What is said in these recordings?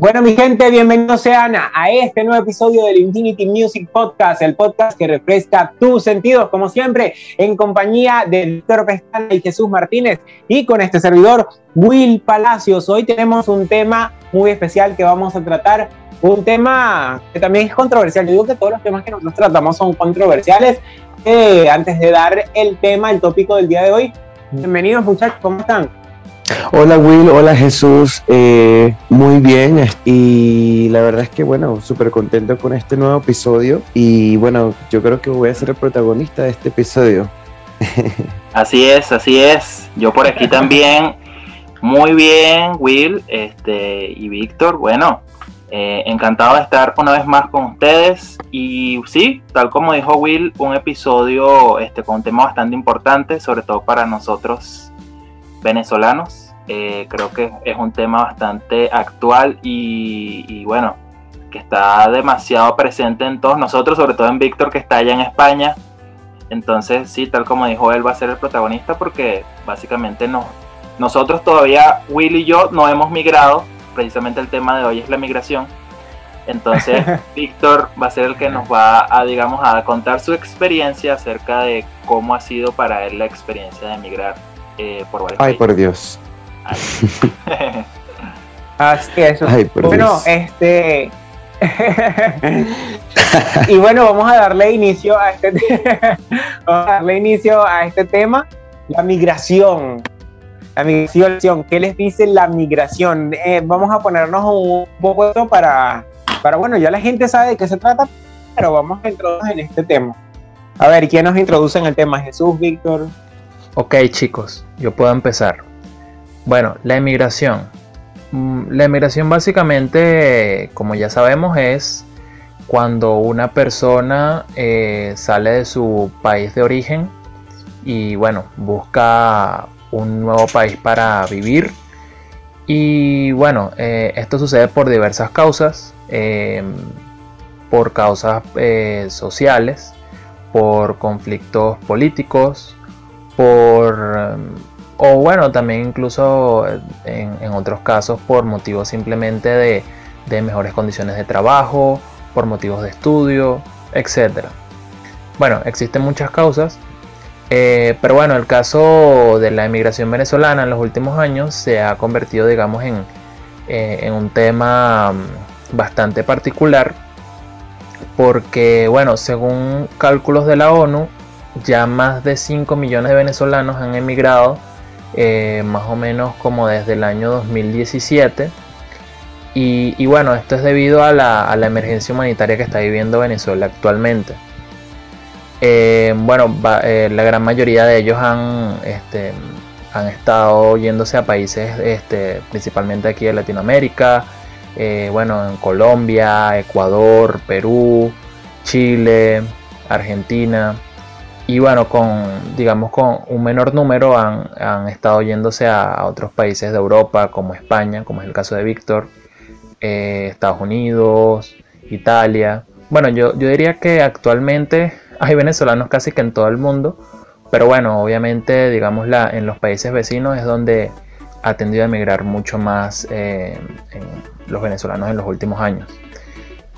Bueno, mi gente, bienvenidos sean a este nuevo episodio del Infinity Music Podcast, el podcast que refresca tus sentidos, como siempre, en compañía de Víctor Pestana y Jesús Martínez y con este servidor, Will Palacios. Hoy tenemos un tema muy especial que vamos a tratar, un tema que también es controversial. Yo digo que todos los temas que nosotros tratamos son controversiales. Eh, antes de dar el tema, el tópico del día de hoy, bienvenidos muchachos, ¿cómo están? Hola Will, hola Jesús, eh, muy bien. Y la verdad es que bueno, súper contento con este nuevo episodio. Y bueno, yo creo que voy a ser el protagonista de este episodio. Así es, así es, yo por aquí también, muy bien Will este, y Víctor, bueno, eh, encantado de estar una vez más con ustedes. Y sí, tal como dijo Will, un episodio este, con un tema bastante importante, sobre todo para nosotros venezolanos eh, creo que es un tema bastante actual y, bueno, que está demasiado presente en todos nosotros, sobre todo en Víctor que está allá en España. Entonces, sí, tal como dijo él, va a ser el protagonista porque básicamente no, nosotros todavía, Will y yo, no hemos migrado. Precisamente el tema de hoy es la migración. Entonces, Víctor va a ser el que nos va a, digamos, a contar su experiencia acerca de cómo ha sido para él la experiencia de emigrar eh, por Ay, por Dios. Así es. bueno, este. y bueno, vamos a darle inicio a este vamos a darle inicio a este tema, la migración. La migración, ¿qué les dice la migración? Eh, vamos a ponernos un poco esto para, para, bueno, ya la gente sabe de qué se trata, pero vamos a introducir en este tema. A ver, ¿quién nos introduce en el tema? Jesús, Víctor. Ok, chicos, yo puedo empezar. Bueno, la emigración. Mm, la emigración básicamente, como ya sabemos, es cuando una persona eh, sale de su país de origen y bueno, busca un nuevo país para vivir. Y bueno, eh, esto sucede por diversas causas, em, por causas eh, sociales, por conflictos políticos, por em, o bueno, también incluso en, otros casos por motivos simplemente de, mejores condiciones de trabajo, por motivos de estudio, etc. Bueno, existen muchas causas, eh, pero bueno, el caso de la emigración venezolana en los últimos años se ha convertido, digamos, en, eh, en un tema mm, bastante particular, porque bueno, según cálculos de la ONU, ya más de 5 millones de venezolanos han emigrado eh, más o menos como desde el año 2017. Y, bueno, esto es debido a la, emergencia humanitaria que está viviendo Venezuela actualmente. Eh, bueno, eh, la gran mayoría de ellos han, este, han estado yéndose a países, este, principalmente aquí de Latinoamérica, bueno, en Colombia, Ecuador, Perú, Chile, Argentina y bueno, con digamos con un menor número han, estado yéndose a, otros países de Europa como España, como es el caso de Víctor, eh, Estados Unidos, Italia. Bueno, yo, yo diría que actualmente hay venezolanos casi que en todo el mundo, pero bueno, obviamente digamos en los países vecinos es donde ha tendido a emigrar mucho más eh, los venezolanos en los últimos años.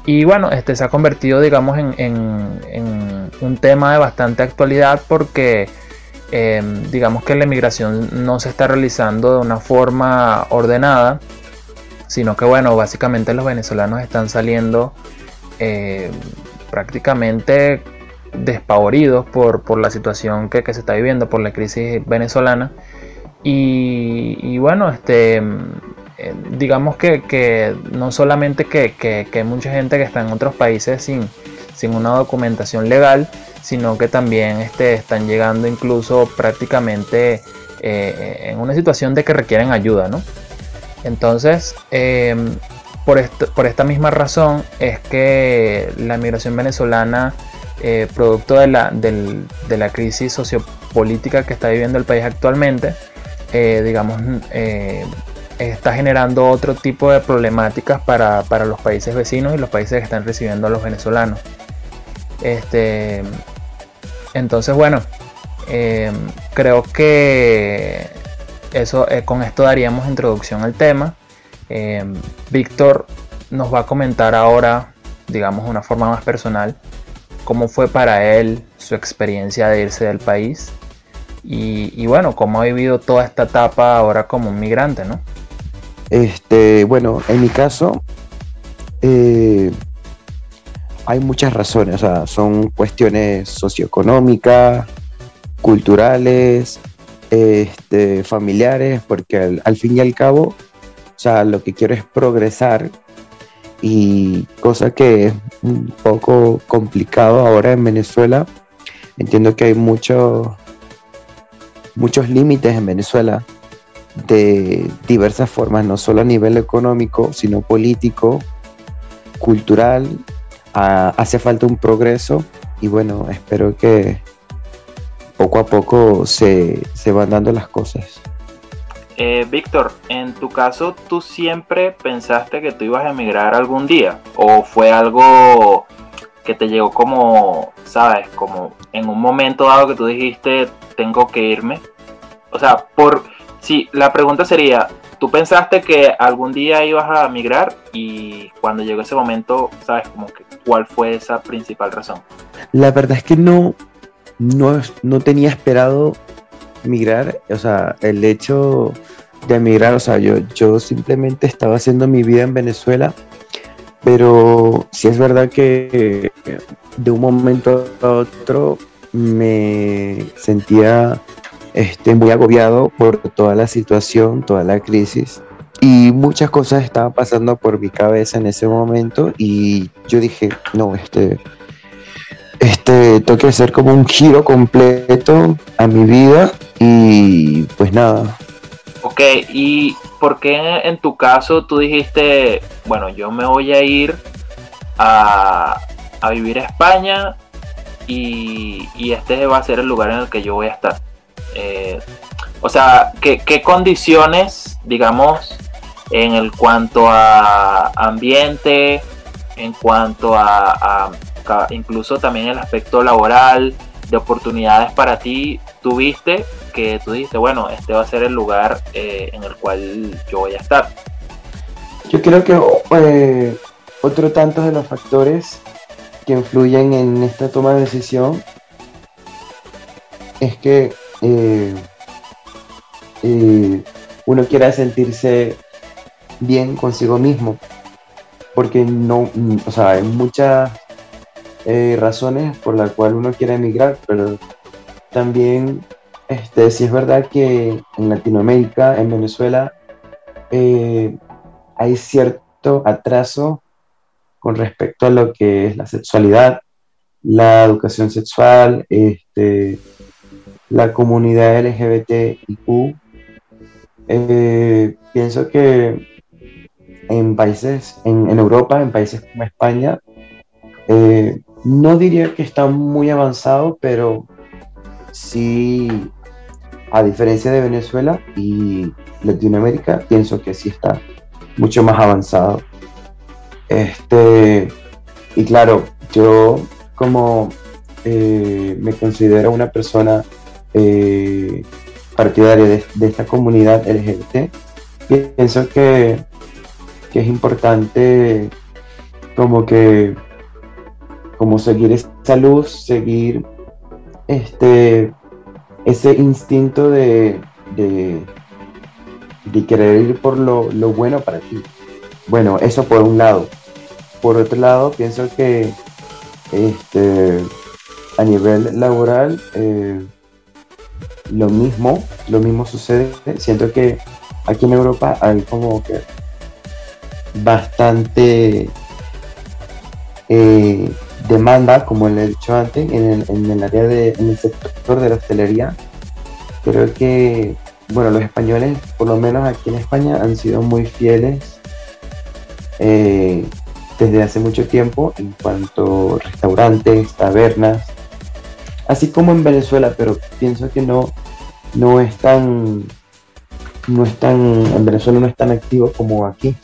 Y bueno, este se ha convertido, digamos, en, un tema de bastante actualidad porque, em, digamos que la inmigración no se está realizando de una forma ordenada, sino que, bueno, básicamente los venezolanos están saliendo em, prácticamente despavoridos por, la situación que, se está viviendo, por la crisis venezolana. Y, y bueno, este eh, digamos que, no solamente que, hay mucha gente que está en otros países sin, sin una documentación legal, sino que también este, están llegando incluso prácticamente eh, en una situación de que requieren ayuda, ¿no? Entonces, em, por, por, esta misma razón es que la migración venezolana, eh, producto de la, de la crisis sociopolítica que está viviendo el país actualmente, digamos, está generando otro tipo de problemáticas para, los países vecinos y los países que están recibiendo a los venezolanos. Este, entonces, bueno, em, creo que eso, eh, con esto daríamos introducción al tema. Em, Víctor nos va a comentar ahora, digamos de una forma más personal, cómo fue para él su experiencia de irse del país y, bueno, cómo ha vivido toda esta etapa ahora como un migrante, ¿no? Este, bueno, en mi caso, eh, hay muchas razones, o sea, son cuestiones socioeconómicas, culturales, este, familiares, porque al, fin y al cabo, o sea, lo que quiero es progresar y cosa que es un poco complicado ahora en Venezuela. Entiendo que hay muchos muchos límites en Venezuela de diversas formas, no solo a nivel económico, sino político, cultural. Ah, hace falta un progreso y bueno, espero que poco a poco se, se van dando las cosas. Eh, Víctor, en tu caso, ¿tú siempre pensaste que tú ibas a emigrar algún día? ¿O fue algo que te llegó como, sabes, como en un momento dado que tú dijiste, tengo que irme? O sea, por, sí, la pregunta sería, ¿tú pensaste que algún día ibas a migrar y cuando llegó ese momento, sabes, como que cuál fue esa principal razón? La verdad es que no, no, no tenía esperado migrar, o sea, el hecho de emigrar, o sea, yo, yo simplemente estaba haciendo mi vida en Venezuela, pero sí es verdad que de un momento a otro me sentía este, muy agobiado por toda la situación, toda la crisis. Y muchas cosas estaban pasando por mi cabeza en ese momento y yo dije, no, este, este, tengo que hacer como un giro completo a mi vida y pues nada. Ok, ¿y por qué en tu caso tú dijiste, bueno, yo me voy a ir a, vivir a España y, este va a ser el lugar en el que yo voy a estar? Eh, o sea, ¿qué, ¿qué, condiciones, digamos, en el cuanto a ambiente, en cuanto a incluso también el aspecto laboral, de oportunidades para ti, tuviste que tú dijiste, bueno, este va a ser el lugar eh, en el cual yo voy a estar. Yo creo que eh, otro tanto de los factores que influyen en esta toma de decisión es que eh, uno quiera sentirse bien consigo mismo, porque no, o sea, hay muchas eh, razones por las cuales uno quiere emigrar, pero también este, sí es verdad que en Latinoamérica, en Venezuela, eh, hay cierto atraso con respecto a lo que es la sexualidad, la educación sexual, este, la comunidad LGBTIQ. Eh, pienso que en países, en, Europa, en países como España, eh, no diría que está muy avanzado, pero sí, a diferencia de Venezuela y Latinoamérica, pienso que sí está mucho más avanzado. Este, y claro, yo como eh, me considero una persona eh, partidaria de, esta comunidad LGBT, pienso que, que es importante como que como seguir esa luz, seguir este, ese instinto de, de, querer ir por lo, bueno para ti. Bueno, eso por un lado. Por otro lado, pienso que este, a nivel laboral eh, lo mismo, lo mismo sucede. Siento que aquí en Europa hay como que bastante eh, demanda, como le he dicho antes, en el, área de, en el sector de la hostelería. Creo que, bueno, los españoles, por lo menos aquí en España, han sido muy fieles eh, desde hace mucho tiempo en cuanto a restaurantes, tabernas, así como en Venezuela, pero pienso que no, no es tan, no es tan, en Venezuela no es tan activo como aquí.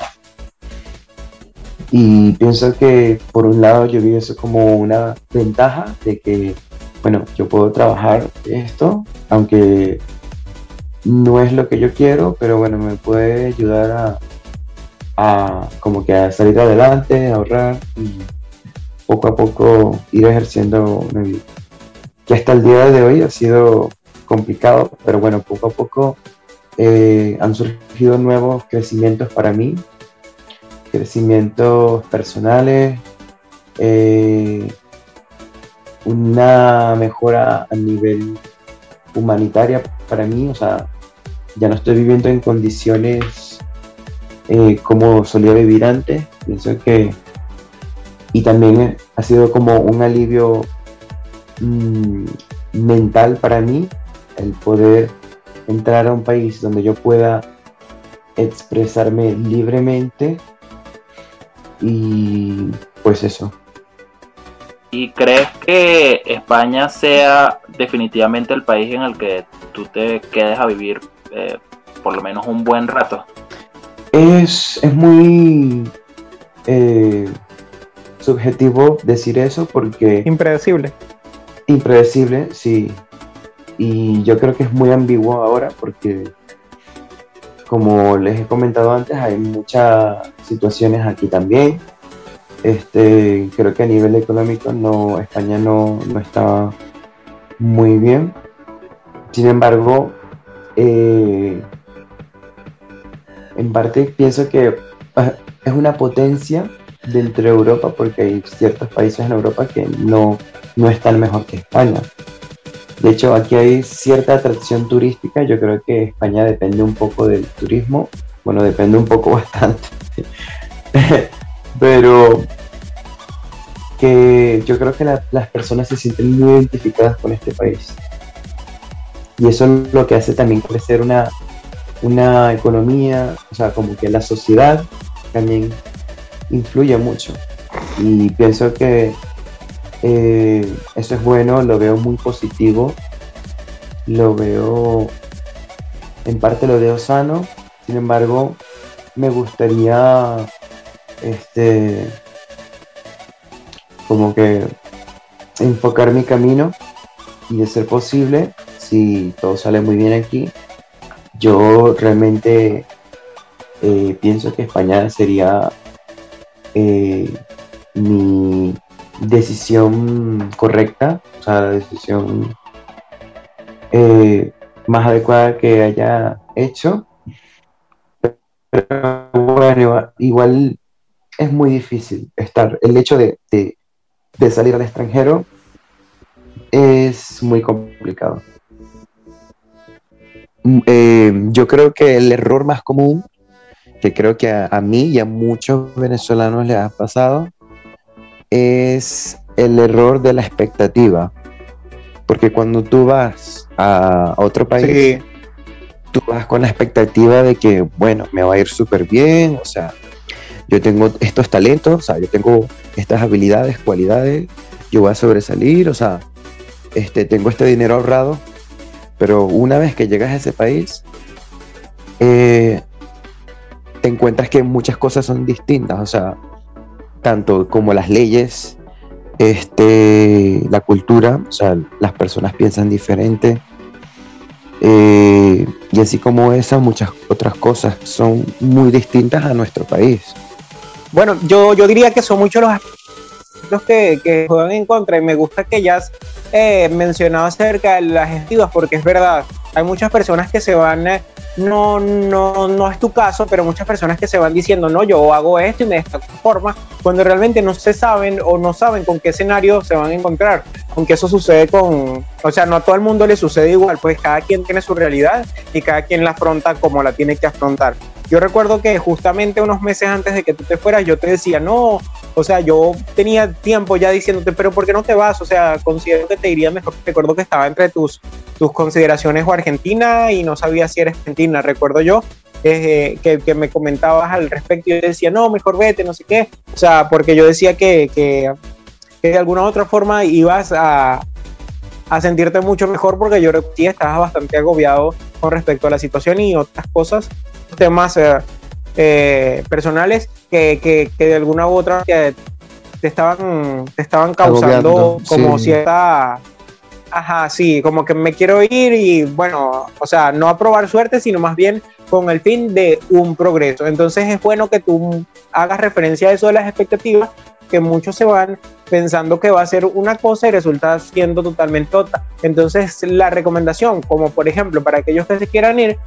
Y pienso que por un lado yo vi eso como una ventaja de que, bueno, yo puedo trabajar esto, aunque no es lo que yo quiero, pero bueno, me puede ayudar a, a como que a salir adelante, ahorrar y poco a poco ir ejerciendo una vida. Que hasta el día de hoy ha sido complicado, pero bueno, poco a poco eh, han surgido nuevos crecimientos para mí, crecimientos personales, eh, una mejora a nivel humanitaria para mí, o sea, ya no estoy viviendo en condiciones eh, como solía vivir antes, pienso que, y también ha sido como un alivio mm, mental para mí el poder entrar a un país donde yo pueda expresarme libremente y pues eso. ¿Y crees que España sea definitivamente el país en el que tú te quedes a vivir eh, por lo menos un buen rato? Es, muy eh, subjetivo decir eso porque... Impredecible. Impredecible, sí. Y yo creo que es muy ambiguo ahora porque, como les he comentado antes, hay muchas situaciones aquí también este, creo que a nivel económico no, España no, no está muy bien. Sin embargo, eh, en parte pienso que ah, es una potencia dentro de Europa porque hay ciertos países en Europa que no, no están mejor que España. De hecho, aquí hay cierta atracción turística. Yo creo que España depende un poco del turismo. Bueno, depende un poco bastante pero que yo creo que las personas se sienten muy identificadas con este país. Y eso es lo que hace también crecer una, una economía, o sea, como que la sociedad también influye mucho. Y pienso que eh, eso es bueno, lo veo muy positivo, lo veo, en parte lo veo sano, sin embargo, me gustaría este, como que enfocar mi camino y de ser posible, si todo sale muy bien aquí, yo realmente eh, pienso que España sería eh, mi decisión correcta, o sea, la decisión eh, más adecuada que haya hecho. Pero bueno, igual es muy difícil estar. El hecho de, salir al extranjero es muy complicado. Mm, eh, yo creo que el error más común, que creo que a, mí y a muchos venezolanos les ha pasado, es el error de la expectativa. Porque cuando tú vas a otro país, tú vas con la expectativa de que, bueno, me va a ir súper bien, o sea, yo tengo estos talentos, o sea, yo tengo estas habilidades, cualidades, yo voy a sobresalir, o sea, este, tengo este dinero ahorrado, pero una vez que llegas a ese país, eh, te encuentras que muchas cosas son distintas, o sea, tanto como las leyes, este, la cultura, o sea, las personas piensan diferente, eh, y así como esas, muchas otras cosas son muy distintas a nuestro país. Bueno, yo, yo diría que son muchos los aspectos que, que juegan en contra y me gusta que ya has eh, mencionado acerca de las gestivas porque es verdad, hay muchas personas que se van, eh, no, no, no es tu caso, pero muchas personas que se van diciendo, no, yo hago esto y me de esta forma, cuando realmente no se saben o no saben con qué escenario se van a encontrar. Aunque eso sucede con, o sea, no a todo el mundo le sucede igual, pues cada quien tiene su realidad y cada quien la afronta como la tiene que afrontar. Yo recuerdo que justamente unos meses antes de que tú te fueras, yo te decía, no, o sea, yo tenía tiempo ya diciéndote, pero ¿por qué no te vas? O sea, considero que te iría mejor. Recuerdo que estaba entre tus, tus consideraciones o Argentina y no sabía si eres Argentina, recuerdo yo. Eh, que, que, me comentabas al respecto y yo decía, no, mejor vete, no sé qué. O sea, porque yo decía que, que, que de alguna u otra forma ibas a, a sentirte mucho mejor porque yo creo que estabas bastante agobiado con respecto a la situación y otras cosas, temas eh, eh, personales que, que, que, de alguna u otra te estaban, te estaban causando como cierta ajá, sí, como que me quiero ir y bueno, o sea, no a probar suerte, sino más bien con el fin de un progreso. Entonces es bueno que tú hagas referencia a eso de las expectativas, que muchos se van pensando que va a ser una cosa y resulta siendo totalmente otra. Entonces la recomendación, como por ejemplo para aquellos que se quieran ir,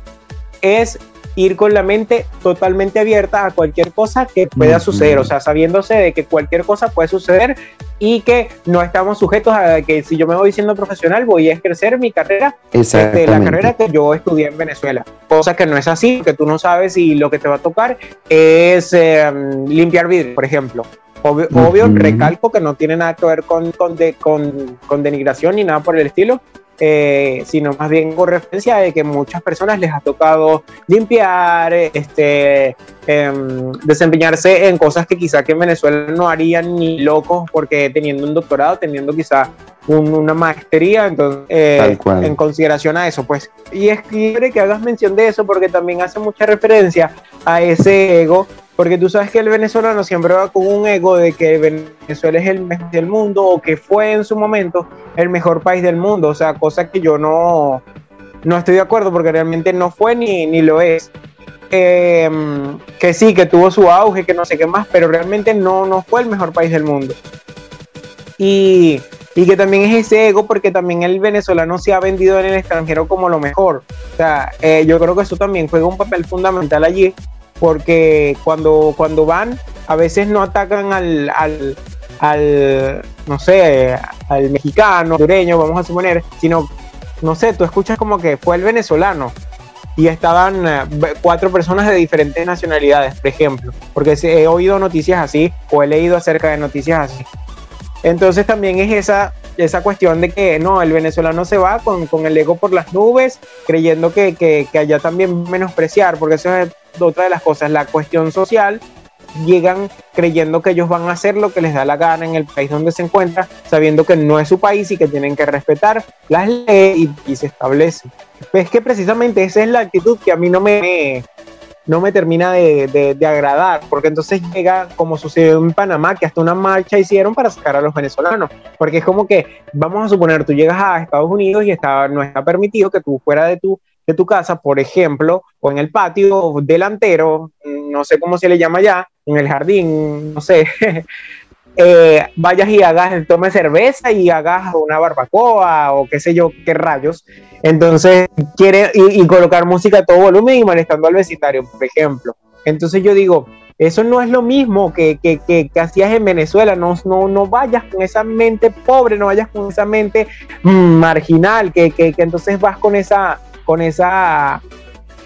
es ir con la mente totalmente abierta a cualquier cosa que pueda suceder, o sea, sabiéndose de que cualquier cosa puede suceder y que no estamos sujetos a que si yo me voy siendo profesional voy a ejercer mi carrera de la carrera que yo estudié en Venezuela, cosa que no es así, que tú no sabes si lo que te va a tocar es em, limpiar vidrio, por ejemplo. Obvio, recalco que no tiene nada que ver con, con, con, con denigración ni nada por el estilo, eh, sino más bien con referencia de que muchas personas les ha tocado limpiar, este, em, desempeñarse en cosas que quizá que en Venezuela no harían ni locos porque teniendo un doctorado, teniendo quizá una maestría, entonces, eh, en consideración a eso, pues. Y es libre que hagas mención de eso porque también hace mucha referencia a ese ego porque tú sabes que el venezolano siempre va con un ego de que Venezuela es el mejor del mundo o que fue en su momento el mejor país del mundo, o sea, cosa que yo no, no estoy de acuerdo porque realmente no fue ni, ni lo es. Em, que sí, que tuvo su auge, que no sé qué más, pero realmente no, no fue el mejor país del mundo. Y, y que también es ese ego porque también el venezolano se ha vendido en el extranjero como lo mejor. O sea, eh, yo creo que eso también juega un papel fundamental allí porque cuando, cuando van, a veces no atacan al, al, no sé, al mexicano, sureño, vamos a suponer, sino, no sé, tú escuchas como que fue el venezolano y estaban eh, cuatro personas de diferentes nacionalidades, por ejemplo, porque he oído noticias así o he leído acerca de noticias así. Entonces también es esa, esa cuestión de que no, el venezolano se va con, con el ego por las nubes, creyendo que, que, que allá también menospreciar, porque eso es otra de las cosas, la cuestión social, llegan creyendo que ellos van a hacer lo que les da la gana en el país donde se encuentra, sabiendo que no es su país y que tienen que respetar las leyes y, se establece. Es que precisamente esa es la actitud que a mí no me, no me termina de, de, agradar, porque entonces llega como sucedió en Panamá, que hasta una marcha hicieron para sacar a los venezolanos, porque es como que, vamos a suponer, tú llegas a Estados Unidos y está, no está permitido que tú fuera de tu de tu casa, por ejemplo, o en el patio delantero, no sé cómo se le llama ya, en el jardín, no sé, eh, vayas y hagas, tome cerveza y hagas una barbacoa o qué sé yo, qué rayos. Entonces, quiere y, colocar música a todo volumen y molestando al vecindario, por ejemplo. Entonces yo digo, eso no es lo mismo que, que, que, hacías en Venezuela, no, no, no vayas con esa mente pobre, no vayas con esa mente mm, marginal, que, que entonces vas con esa, con esa,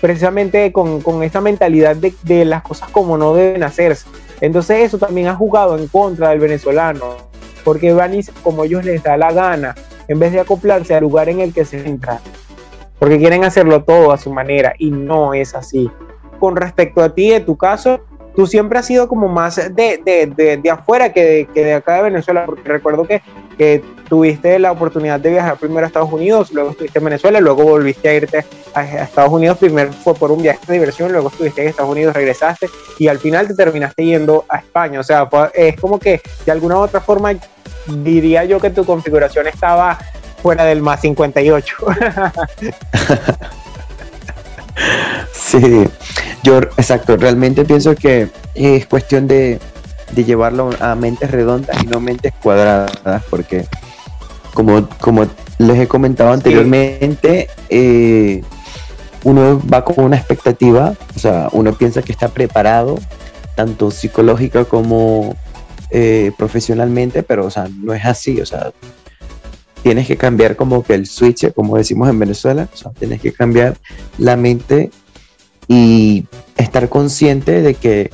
precisamente con, con esa mentalidad de, de, las cosas como no deben hacerse. Entonces eso también ha jugado en contra del venezolano, porque van como ellos les da la gana, en vez de acoplarse al lugar en el que se entra, porque quieren hacerlo todo a su manera y no es así. Con respecto a ti, en tu caso, tú siempre has sido como más de, de, de, afuera que de, que de acá de Venezuela, porque recuerdo que, que, tuviste la oportunidad de viajar primero a Estados Unidos, luego estuviste en Venezuela, luego volviste a irte a, Estados Unidos, primero fue por un viaje de diversión, luego estuviste en Estados Unidos, regresaste y al final te terminaste yendo a España. O sea, es como que de alguna u otra forma diría yo que tu configuración estaba fuera del más 58. sí, yo, exacto, realmente pienso que es cuestión de, llevarlo a mentes redondas y no mentes cuadradas, porque como, como les he comentado anteriormente, eh, uno va con una expectativa, o sea, uno piensa que está preparado, tanto psicológica como eh, profesionalmente, pero, o sea, no es así, o sea, tienes que cambiar como que el switch, como decimos en Venezuela, o sea, tienes que cambiar la mente y estar consciente de que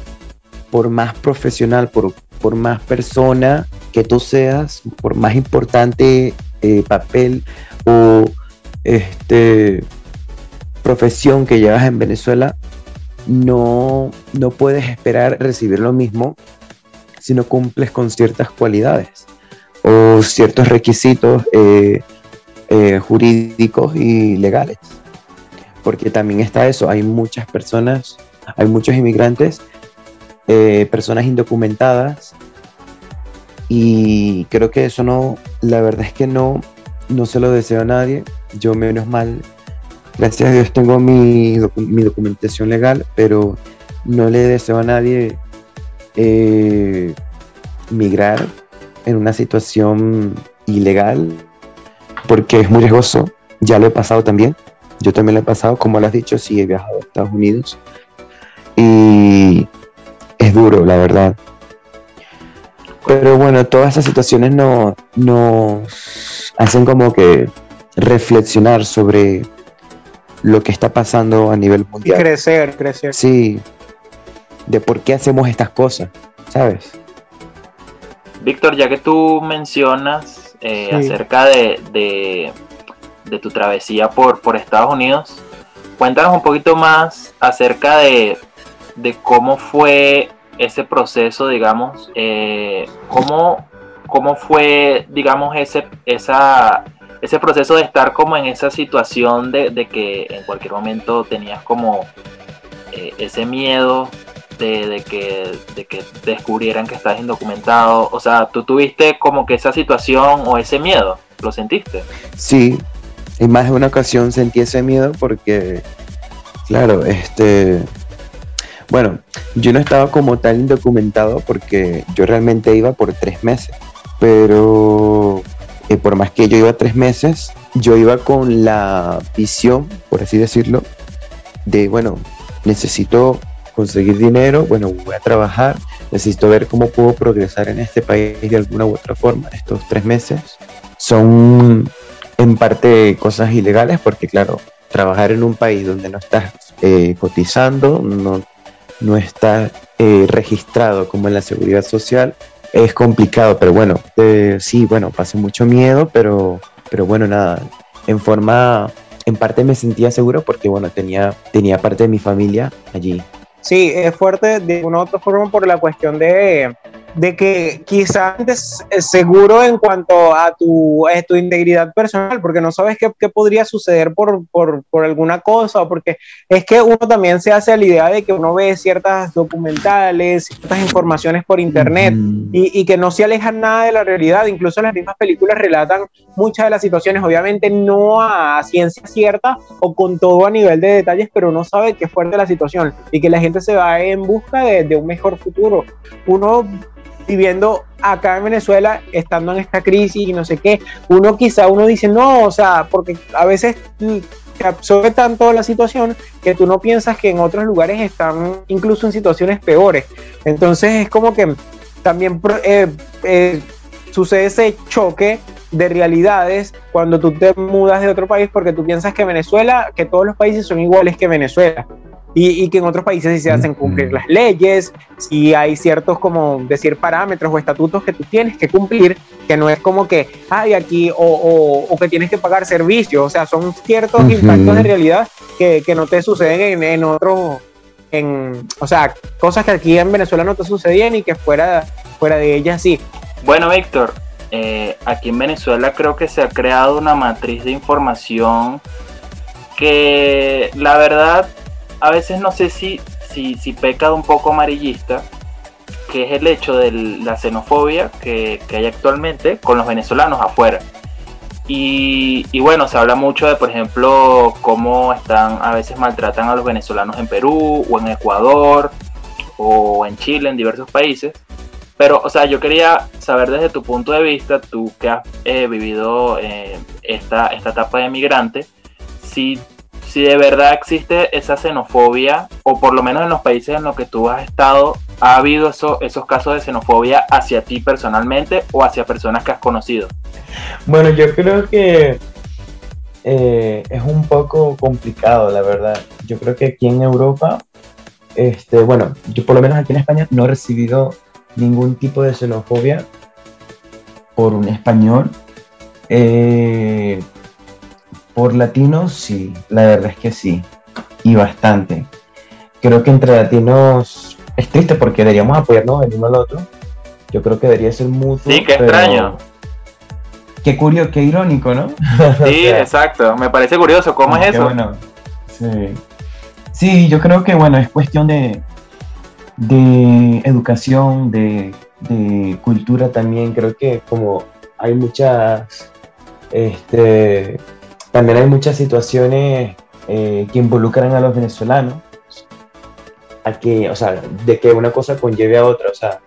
por más profesional, por, por más persona que tú seas, por más importante eh, papel o este, profesión que llevas en Venezuela, no, no puedes esperar recibir lo mismo si no cumples con ciertas cualidades o ciertos requisitos eh, eh, jurídicos y legales. Porque también está eso, hay muchas personas, hay muchos inmigrantes, eh, personas indocumentadas, y creo que eso no, la verdad es que no, no se lo deseo a nadie. Yo menos mal, gracias a Dios tengo mi, mi documentación legal, pero no le deseo a nadie eh, migrar en una situación ilegal porque es muy riesgoso. Ya lo he pasado también. Yo también lo he pasado, como lo has dicho, sí he viajado a Estados Unidos. Y es duro, la verdad. Pero bueno, todas esas situaciones nos, nos hacen como que reflexionar sobre lo que está pasando a nivel mundial. crecer, crecer. Sí, de por qué hacemos estas cosas, ¿sabes? Víctor, ya que tú mencionas eh, acerca de, de, tu travesía por, por Estados Unidos, cuéntanos un poquito más acerca de, de cómo fue ese proceso, digamos, eh, ¿cómo, ¿cómo, fue, digamos, ese, esa, ese proceso de estar como en esa situación de, que en cualquier momento tenías como eh, ese miedo de, que, de que descubrieran que estás indocumentado? O sea, ¿tú tuviste como que esa situación o ese miedo? ¿Lo sentiste? Sí, en más de una ocasión sentí ese miedo porque, claro, este bueno, yo no estaba como tal indocumentado porque yo realmente iba por tres meses, pero eh, por más que yo iba tres meses, yo iba con la visión, por así decirlo, de, bueno, necesito conseguir dinero, bueno, voy a trabajar, necesito ver cómo puedo progresar en este país de alguna u otra forma. Estos tres meses son en parte cosas ilegales porque, claro, trabajar en un país donde no estás eh, cotizando, no no está eh, registrado como en la seguridad social, es complicado, pero bueno, eh, sí, bueno, pasé mucho miedo, pero, pero bueno, nada, en forma, en parte me sentía seguro porque bueno, tenía, tenía parte de mi familia allí. Sí, es fuerte de una u otra forma por la cuestión de, de que quizás es seguro en cuanto a tu, tu integridad personal, porque no sabes qué, qué podría suceder por, por, por, alguna cosa, porque es que uno también se hace a la idea de que uno ve ciertas documentales, ciertas informaciones por internet y, y, que no se alejan nada de la realidad, incluso las mismas películas relatan muchas de las situaciones, obviamente no a ciencia cierta o con todo a nivel de detalles, pero uno sabe que es fuerte la situación y que la gente se va en busca de, de un mejor futuro. Uno viviendo acá en Venezuela, estando en esta crisis y no sé qué, uno quizá uno dice, no, o sea, porque a veces te absorbe tanto la situación que tú no piensas que en otros lugares están incluso en situaciones peores. Entonces es como que también eh, eh, sucede ese choque de realidades cuando tú te mudas de otro país porque tú piensas que Venezuela, que todos los países son iguales que Venezuela y, que en otros países sí se hacen cumplir las leyes, si hay ciertos, como decir, parámetros o estatutos que tú tienes que cumplir, que no es como que, hay aquí, o, o, que tienes que pagar servicios, o sea, son ciertos impactos de realidad que, que no te suceden en, en otros, en, o sea, cosas que aquí en Venezuela no te sucedían y que fuera, fuera de ellas sí. Bueno, Víctor, eh, aquí en Venezuela creo que se ha creado una matriz de información que la verdad a veces no sé si, si, si peca de un poco amarillista, que es el hecho de la xenofobia que, hay actualmente con los venezolanos afuera. Y, y, bueno, se habla mucho de, por ejemplo, cómo están, a veces maltratan a los venezolanos en Perú o en Ecuador o en Chile, en diversos países. Pero, o sea, yo quería saber desde tu punto de vista, tú que has eh, vivido eh, esta, esta etapa de migrante, si si de verdad existe esa xenofobia, o por lo menos en los países en los que tú has estado, ¿ha habido esos casos de xenofobia hacia ti personalmente o hacia personas que has conocido? Bueno, yo creo que eh, es un poco complicado, la verdad. Yo creo que aquí en Europa, este, bueno, yo por lo menos aquí en España no he recibido ningún tipo de xenofobia por un español. Eh, por latinos, sí, la verdad es que sí, y bastante. Creo que entre latinos es triste porque deberíamos apoyarnos el uno al otro. Yo creo que debería ser mutuo. Sí, qué extraño. Qué curioso, qué irónico, ¿no? Sí, exacto. Me parece curioso. ¿Cómo es eso? Bueno, sí. sí, yo creo que bueno, es cuestión de, de educación, de, de cultura también. Creo que como hay muchas Este, también hay muchas situaciones eh, que involucran a los venezolanos, a que, o sea, de que una cosa conlleve a otra. O sea,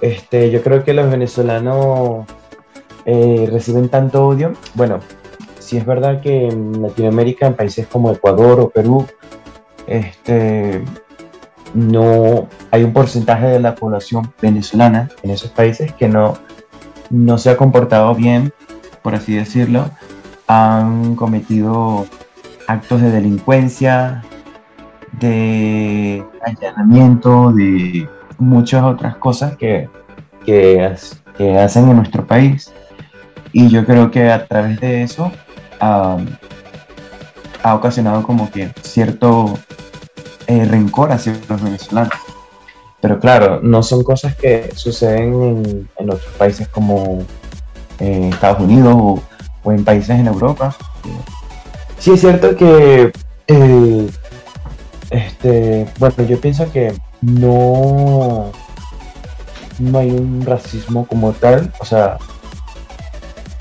este, yo creo que los venezolanos eh, reciben tanto odio. Bueno, si es verdad que en Latinoamérica, en países como Ecuador o Perú, este, no hay un porcentaje de la población venezolana en esos países que no, no se ha comportado bien, por así decirlo, han cometido actos de delincuencia, de allanamiento, de muchas otras cosas que, que, hacen en nuestro país. Y yo creo que a través de eso ha ocasionado como que cierto eh, rencor hacia los venezolanos. Pero claro, no son cosas que suceden en, otros países como eh, Estados Unidos o, en países en Europa. Sí es cierto que, eh, este, bueno, yo pienso que no, no hay un racismo como tal. O sea,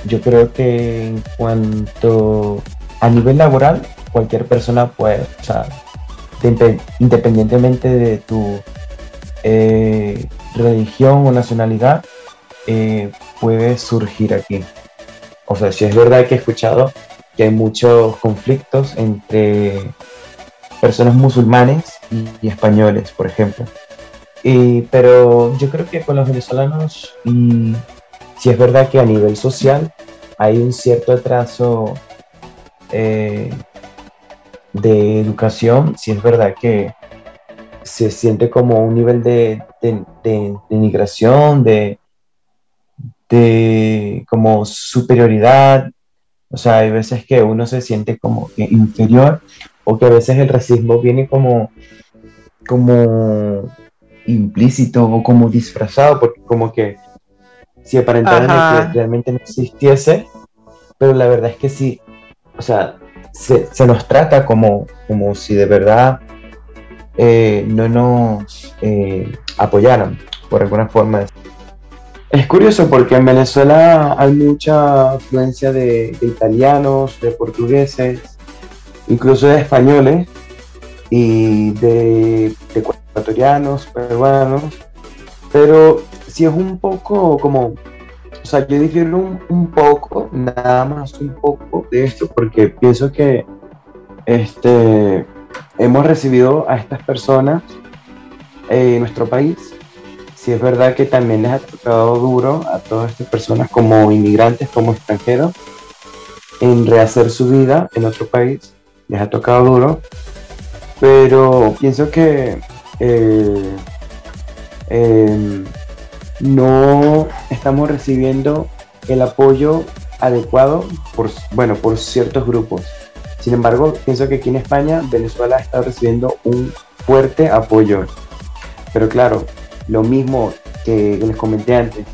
yo creo que en cuanto a nivel laboral, cualquier persona puede, o sea, independientemente de tu eh, religión o nacionalidad, eh, puede surgir aquí. O sea, si es verdad que he escuchado que hay muchos conflictos entre personas musulmanes y, españoles, por ejemplo. pero yo creo que con los venezolanos, y si es verdad que a nivel social hay un cierto atraso eh, de educación, si es verdad que se siente como un nivel de, de, de, de de, como superioridad. O sea, hay veces que uno se siente como inferior o que a veces el racismo viene como, como implícito o como disfrazado, porque como que si aparentara que realmente no existiese, pero la verdad es que sí, o sea, se, nos trata como, como si de verdad eh, no nos eh, apoyaran, por alguna forma. Es curioso porque en Venezuela hay mucha influencia de, italianos, de portugueses, incluso de españoles y de, ecuatorianos, peruanos, pero si es un poco como o sea, yo difiero un, poco, nada más un poco de esto, porque pienso que este, hemos recibido a estas personas en nuestro país. Si es verdad que también les ha tocado duro a todas estas personas como inmigrantes, como extranjeros, en rehacer su vida en otro país. Les ha tocado duro. Pero pienso que eh, em, no estamos recibiendo el apoyo adecuado por, bueno, por ciertos grupos. Sin embargo, pienso que aquí en España Venezuela está recibiendo un fuerte apoyo. Pero claro, lo mismo que les comenté antes,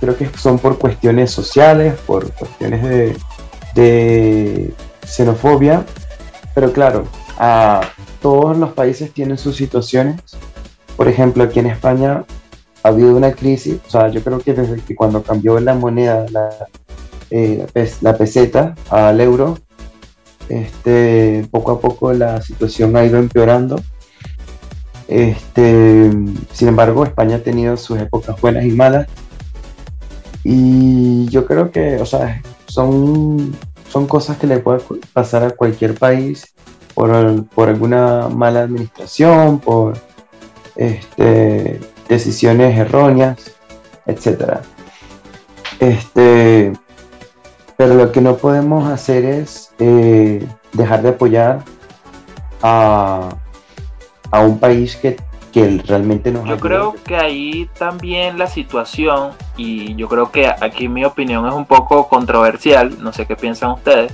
creo que son por cuestiones sociales, por cuestiones de, de xenofobia. Pero claro, a todos los países tienen sus situaciones. Por ejemplo, aquí en España ha habido una crisis, o sea, yo creo que desde que cuando cambió la moneda, la, eh, la peseta al euro, este, poco a poco la situación ha ido empeorando. Este, sin embargo, España ha tenido sus épocas buenas y malas. Y yo creo que, o sea, son, son cosas que le pueden pasar a cualquier país por, por alguna mala administración, por este, decisiones erróneas, etcétera. Este, pero lo que no podemos hacer es eh, dejar de apoyar a, a un país que, que realmente nos Yo creo que ahí también la situación, y yo creo que aquí mi opinión es un poco controversial, no sé qué piensan ustedes,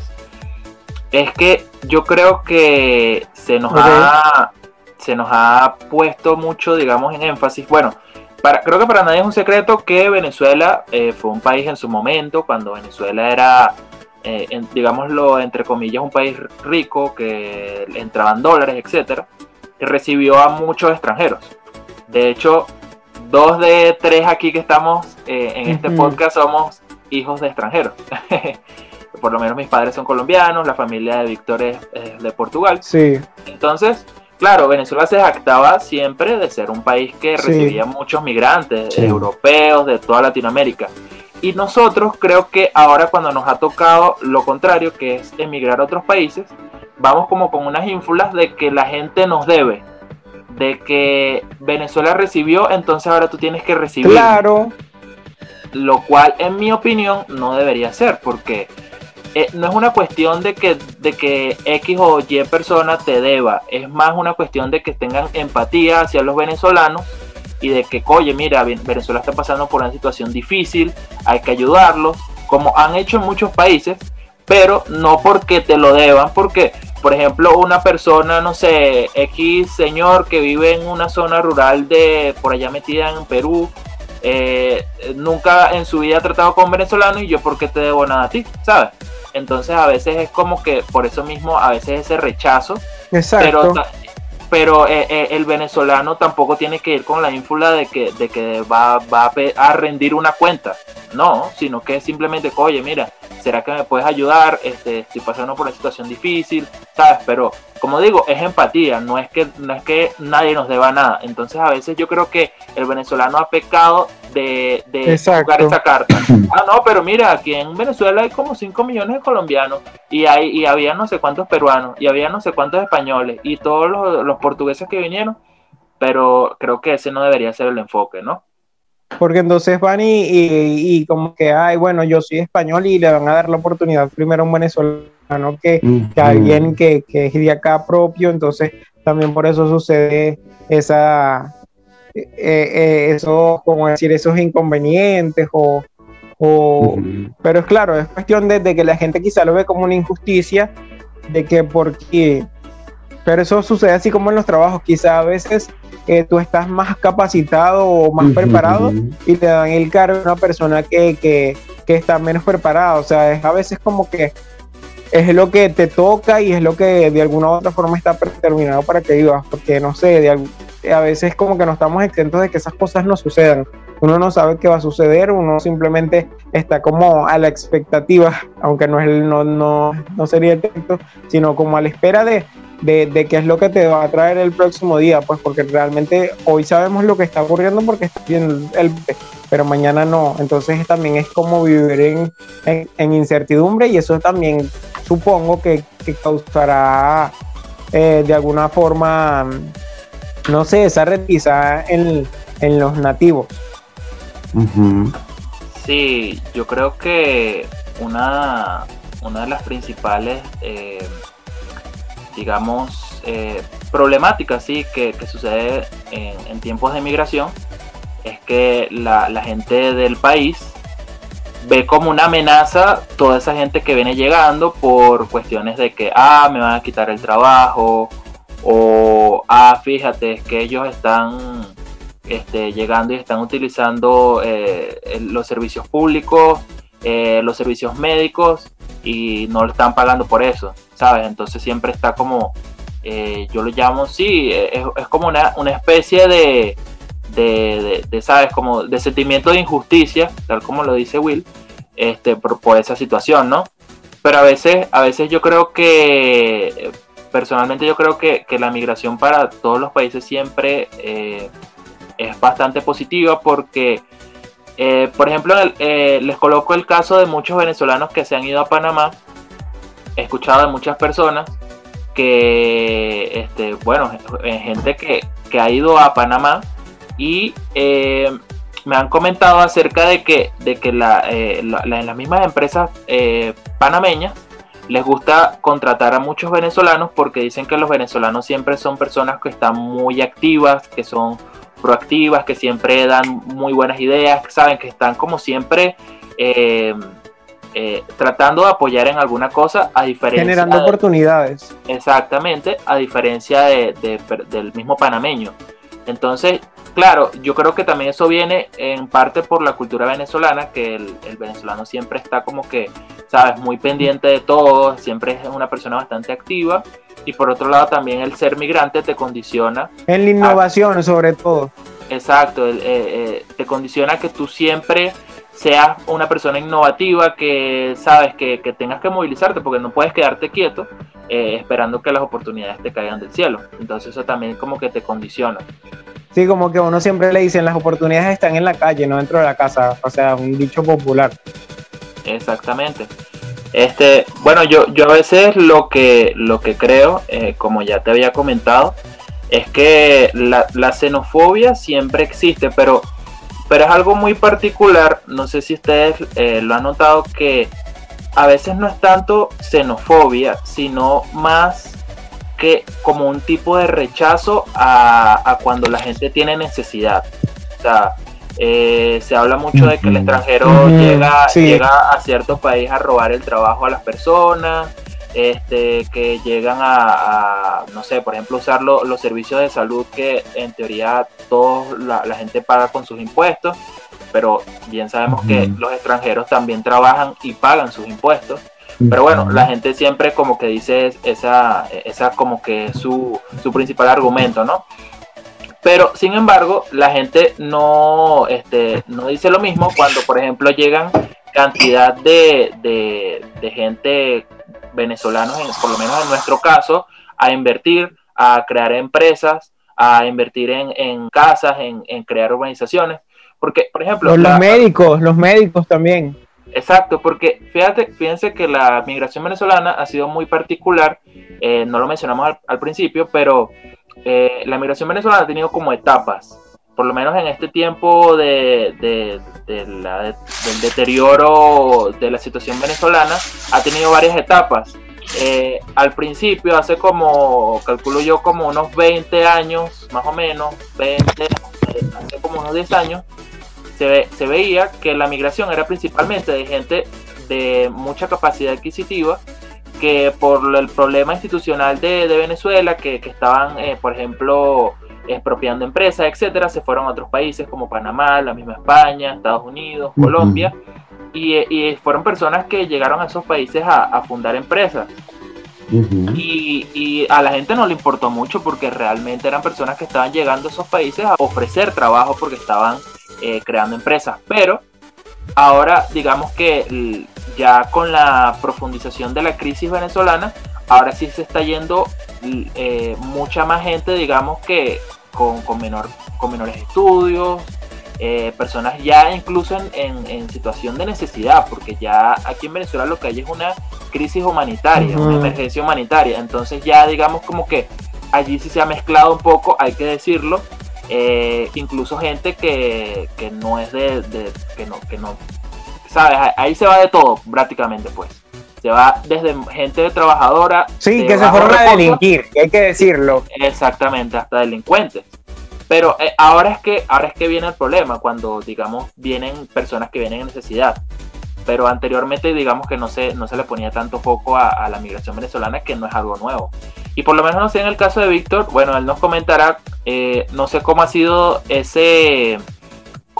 es que yo creo que se nos ha se nos ha puesto mucho, digamos, en énfasis. Bueno, para, creo que para nadie es un secreto que Venezuela eh, fue un país en su momento, cuando Venezuela era, eh, digámoslo, entre comillas, un país rico, que entraban dólares, etcétera, recibió a muchos extranjeros. De hecho, dos de tres aquí que estamos eh, en este podcast somos hijos de extranjeros. Por lo menos mis padres son colombianos, la familia de Víctor es, de Portugal. Sí. Entonces, claro, Venezuela se jactaba siempre de ser un país que recibía muchos migrantes europeos de toda Latinoamérica. Y nosotros creo que ahora cuando nos ha tocado lo contrario, que es emigrar a otros países, vamos como con unas ínfulas de que la gente nos debe, de que Venezuela recibió, entonces ahora tú tienes que recibir. Claro. Lo cual, en mi opinión, no debería ser, porque eh, no es una cuestión de que, de que X o Y persona te deba, es más una cuestión de que tengan empatía hacia los venezolanos y de que, oye, mira, Venezuela está pasando por una situación difícil, hay que ayudarlos, como han hecho en muchos países, pero no porque te lo deban, porque, por ejemplo, una persona, no sé, X señor que vive en una zona rural de por allá metida en Perú, eh, nunca en su vida ha tratado con venezolanos y yo porque te debo nada a ti, ¿sabes? Entonces a veces es como que por eso mismo a veces ese rechazo. Exacto. Pero, pero eh, eh, el venezolano tampoco tiene que ir con la ínfula de que, de que va, va a rendir una cuenta. No, sino que simplemente, oye, mira, ¿será que me puedes ayudar? Este, estoy pasando por una situación difícil, ¿sabes? Pero como digo, es empatía, no es que, no es que nadie nos deba nada. Entonces a veces yo creo que el venezolano ha pecado de, de jugar esa carta. Ah, no, pero mira, aquí en Venezuela hay como 5 millones de colombianos y, hay, y había no sé cuántos peruanos y había no sé cuántos españoles y todos los, los portugueses que vinieron, pero creo que ese no debería ser el enfoque, ¿no? Porque entonces van y, y, como que, ay, bueno, yo soy español y le van a dar la oportunidad primero a un venezolano que, que alguien que, que, es de acá propio, entonces también por eso sucede esa, eh, eh, eso, como decir, esos inconvenientes o, o pero es claro, es cuestión de, de, que la gente quizá lo ve como una injusticia, de que porque, pero eso sucede así como en los trabajos, quizá a veces que tú estás más capacitado o más preparado y te dan el cargo a una persona que, que, que, está menos preparada. O sea, es a veces como que es lo que te toca y es lo que de alguna u otra forma está predeterminado para que vivas. Porque no sé, de, a veces como que no estamos exentos de que esas cosas no sucedan. Uno no sabe qué va a suceder, uno simplemente está como a la expectativa, aunque no, es el, no, no, no sería el texto, sino como a la espera de, de, qué es lo que te va a traer el próximo día, pues porque realmente hoy sabemos lo que está ocurriendo porque está bien el, pero mañana no. Entonces también es como vivir en, en, incertidumbre y eso también supongo que, causará eh, de alguna forma, no sé, esa reticida en, en los nativos. Sí, yo creo que una, una de las principales... Eh, digamos, eh, problemática ¿sí? que, sucede en, tiempos de migración es que la, gente del país ve como una amenaza toda esa gente que viene llegando por cuestiones de que, ah, me van a quitar el trabajo, o, ah, fíjate, es que ellos están este, llegando y están utilizando eh, los servicios públicos, eh, los servicios médicos, y no le están pagando por eso, ¿sabes? Entonces siempre está como, eh, yo lo llamo, sí, es, como una, especie de, de, ¿sabes? Como de sentimiento de injusticia, tal como lo dice Will, este, por, esa situación, ¿no? Pero a veces, a veces yo creo que, personalmente yo creo que, la migración para todos los países siempre eh, es bastante positiva porque eh, por ejemplo, eh, les coloco el caso de muchos venezolanos que se han ido a Panamá. He escuchado de muchas personas que, este, bueno, eh, gente que, ha ido a Panamá y me han comentado acerca de que, de que la, en las mismas empresas panameñas les gusta contratar a muchos venezolanos porque dicen que los venezolanos siempre son personas que están muy activas, que son proactivas, que siempre dan muy buenas ideas, saben que están como siempre eh, eh, tratando de apoyar en alguna cosa, a diferencia... Generando oportunidades. Exactamente, a diferencia del mismo panameño. Entonces, claro, yo creo que también eso viene en parte por la cultura venezolana, que el, el, venezolano siempre está como que, sabes, muy pendiente de todo, siempre es una persona bastante activa y por otro lado también el ser migrante te condiciona. En la innovación sobre todo. Exacto, eh, eh, te condiciona que tú siempre seas una persona innovativa, que sabes que, tengas que movilizarte porque no puedes quedarte quieto eh, esperando que las oportunidades te caigan del cielo. Entonces eso también como que te condiciona. Sí, como que uno siempre le dicen las oportunidades están en la calle, no dentro de la casa. O sea, un dicho popular. Exactamente. Este, bueno, yo, yo a veces lo que, lo que creo, eh, como ya te había comentado, es que la, la xenofobia siempre existe, pero pero es algo muy particular, no sé si ustedes eh, lo han notado, que a veces no es tanto xenofobia, sino más que como un tipo de rechazo a, cuando la gente tiene necesidad. O sea, eh, se habla mucho de que el extranjero llega, llega a cierto país a robar el trabajo a las personas, este, que llegan a, no sé, por ejemplo, usar los servicios de salud que en teoría toda la, gente paga con sus impuestos, pero bien sabemos que los extranjeros también trabajan y pagan sus impuestos. Pero bueno, la gente siempre como que dice esa, esa como que su, su principal argumento, ¿no? Pero sin embargo, la gente no, este, no dice lo mismo cuando, por ejemplo, llegan cantidad de, de, de gente venezolanos, por lo menos en nuestro caso, a invertir, a crear empresas, a invertir en, casas, en, crear urbanizaciones. Porque, por ejemplo... Los, médicos, los médicos también. Exacto, porque fíjate, fíjense que la migración venezolana ha sido muy particular, eh, no lo mencionamos al, principio, pero eh, la migración venezolana ha tenido como etapas por lo menos en este tiempo de, del deterioro de la situación venezolana, ha tenido varias etapas. Eh, al principio, hace como, calculo yo, como unos 20 años, más o menos, 20, hace como unos 10 años, se, se veía que la migración era principalmente de gente de mucha capacidad adquisitiva que por el problema institucional de, Venezuela, que, estaban, eh, por ejemplo, expropiando empresas, etcétera, se fueron a otros países como Panamá, la misma España, Estados Unidos, Colombia, y, fueron personas que llegaron a esos países a, fundar empresas. y, a la gente no le importó mucho porque realmente eran personas que estaban llegando a esos países a ofrecer trabajo porque estaban eh, creando empresas. Pero ahora digamos que ya con la profundización de la crisis venezolana, ahora sí se está yendo eh, mucha más gente, digamos que con, con, menor, con menores estudios, eh, personas ya incluso en, en, situación de necesidad, porque ya aquí en Venezuela lo que hay es una crisis humanitaria, una emergencia humanitaria, entonces ya digamos como que allí sí se ha mezclado un poco, hay que decirlo, eh, incluso gente que, que no es de, de, que no, que no, sabes, ahí se va de todo prácticamente pues. Se va desde gente trabajadora. Sí, que se fueron a delinquir, hay que decirlo. Exactamente, hasta delincuentes. Pero eh, ahora, es que, ahora es que viene el problema, cuando, digamos, vienen personas que vienen en necesidad. Pero anteriormente, digamos que no se, no se le ponía tanto foco a, la migración venezolana, que no es algo nuevo. Y por lo menos, no sé, en el caso de Víctor, bueno, él nos comentará, eh, no sé cómo ha sido ese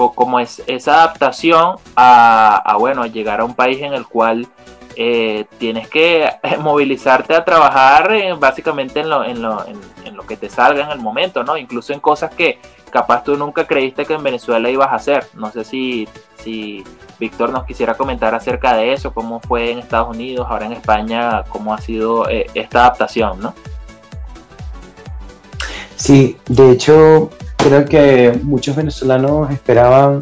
como es esa adaptación a, bueno, llegar a un país en el cual eh, tienes que movilizarte a trabajar eh, básicamente en lo, en, lo, en, lo, que te salga en el momento, ¿no? Incluso en cosas que capaz tú nunca creíste que en Venezuela ibas a hacer. No sé si, si Víctor nos quisiera comentar acerca de eso, cómo fue en Estados Unidos, ahora en España, cómo ha sido eh, esta adaptación, ¿no? Sí, de hecho, creo que muchos venezolanos esperaban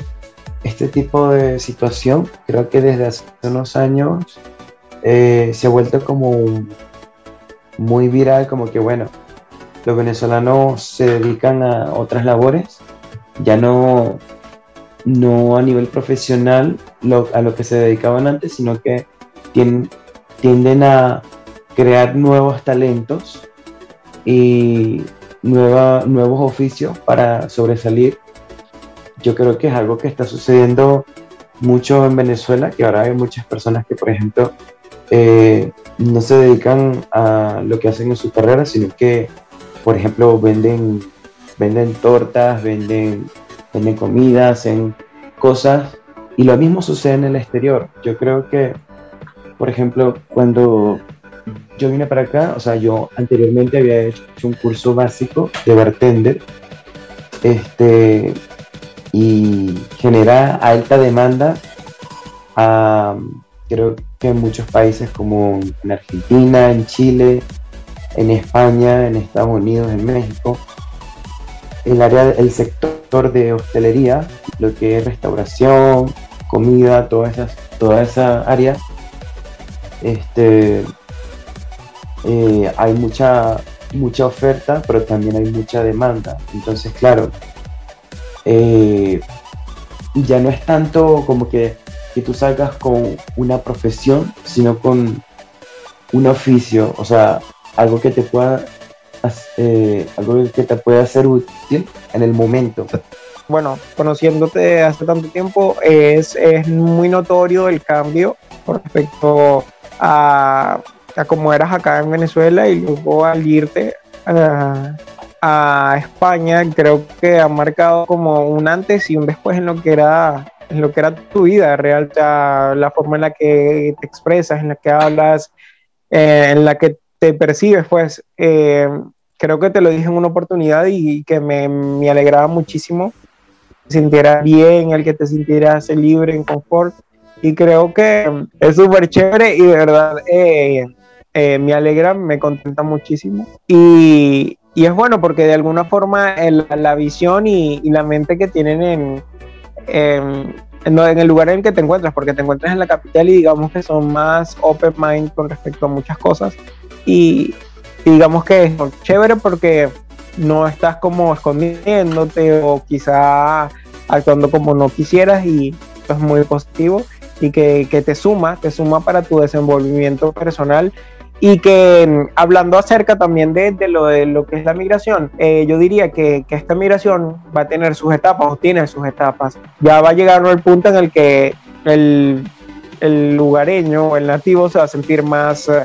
este tipo de situación. Creo que desde hace unos años eh, se ha vuelto como muy viral, como que bueno, los venezolanos se dedican a otras labores, ya no, no a nivel profesional a lo que se dedicaban antes, sino que tienden, a crear nuevos talentos y nuevos oficios para sobresalir. Yo creo que es algo que está sucediendo mucho en Venezuela, que ahora hay muchas personas que, por ejemplo, eh, no se dedican a lo que hacen en su carrera, sino que, por ejemplo, venden, venden tortas, venden, venden comida, hacen cosas. Y lo mismo sucede en el exterior. Yo creo que, por ejemplo, cuando yo vine para acá, o sea, yo anteriormente había hecho un curso básico de bartender, este, y genera alta demanda creo que en muchos países como en Argentina, en Chile, en España, en Estados Unidos, en México, el área, el sector de hostelería, lo que es restauración, comida, toda esa, toda esa área, este, eh, hay mucha, mucha oferta, pero también hay mucha demanda. Entonces, claro, eh, ya no es tanto como que, que tú salgas con una profesión, sino con un oficio, o sea, algo que te pueda eh, algo que te pueda ser útil en el momento. Bueno, conociéndote hace tanto tiempo, es, es muy notorio el cambio con respecto a, a cómo eras acá en Venezuela y luego al irte a, a España, creo que ha marcado como un antes y un después en lo que era en lo que era tu vida real, ya la forma en la que te expresas, en la que hablas, eh, en la que te percibes, pues eh, creo que te lo dije en una oportunidad y que me, me alegraba muchísimo. Te sintieras bien, el que te sintieras libre, en confort. Y creo que es súper chévere y de verdad eh, eh, me alegra, me contenta muchísimo. Y, y, es bueno porque de alguna forma el, la visión y, y, la mente que tienen en, en, en, el lugar en que te encuentras, porque te encuentras en la capital y digamos que son más open mind con respecto a muchas cosas y digamos que es chévere porque no estás como escondiéndote o quizá actuando como no quisieras y es muy positivo y que, que, te suma, te suma para tu desenvolvimiento personal y que hablando acerca también de, lo, de lo que es la migración, eh, yo diría que, que, esta migración va a tener sus etapas o tiene sus etapas. Ya va a llegar el punto en el que el, el lugareño, el nativo se va a sentir más... Eh,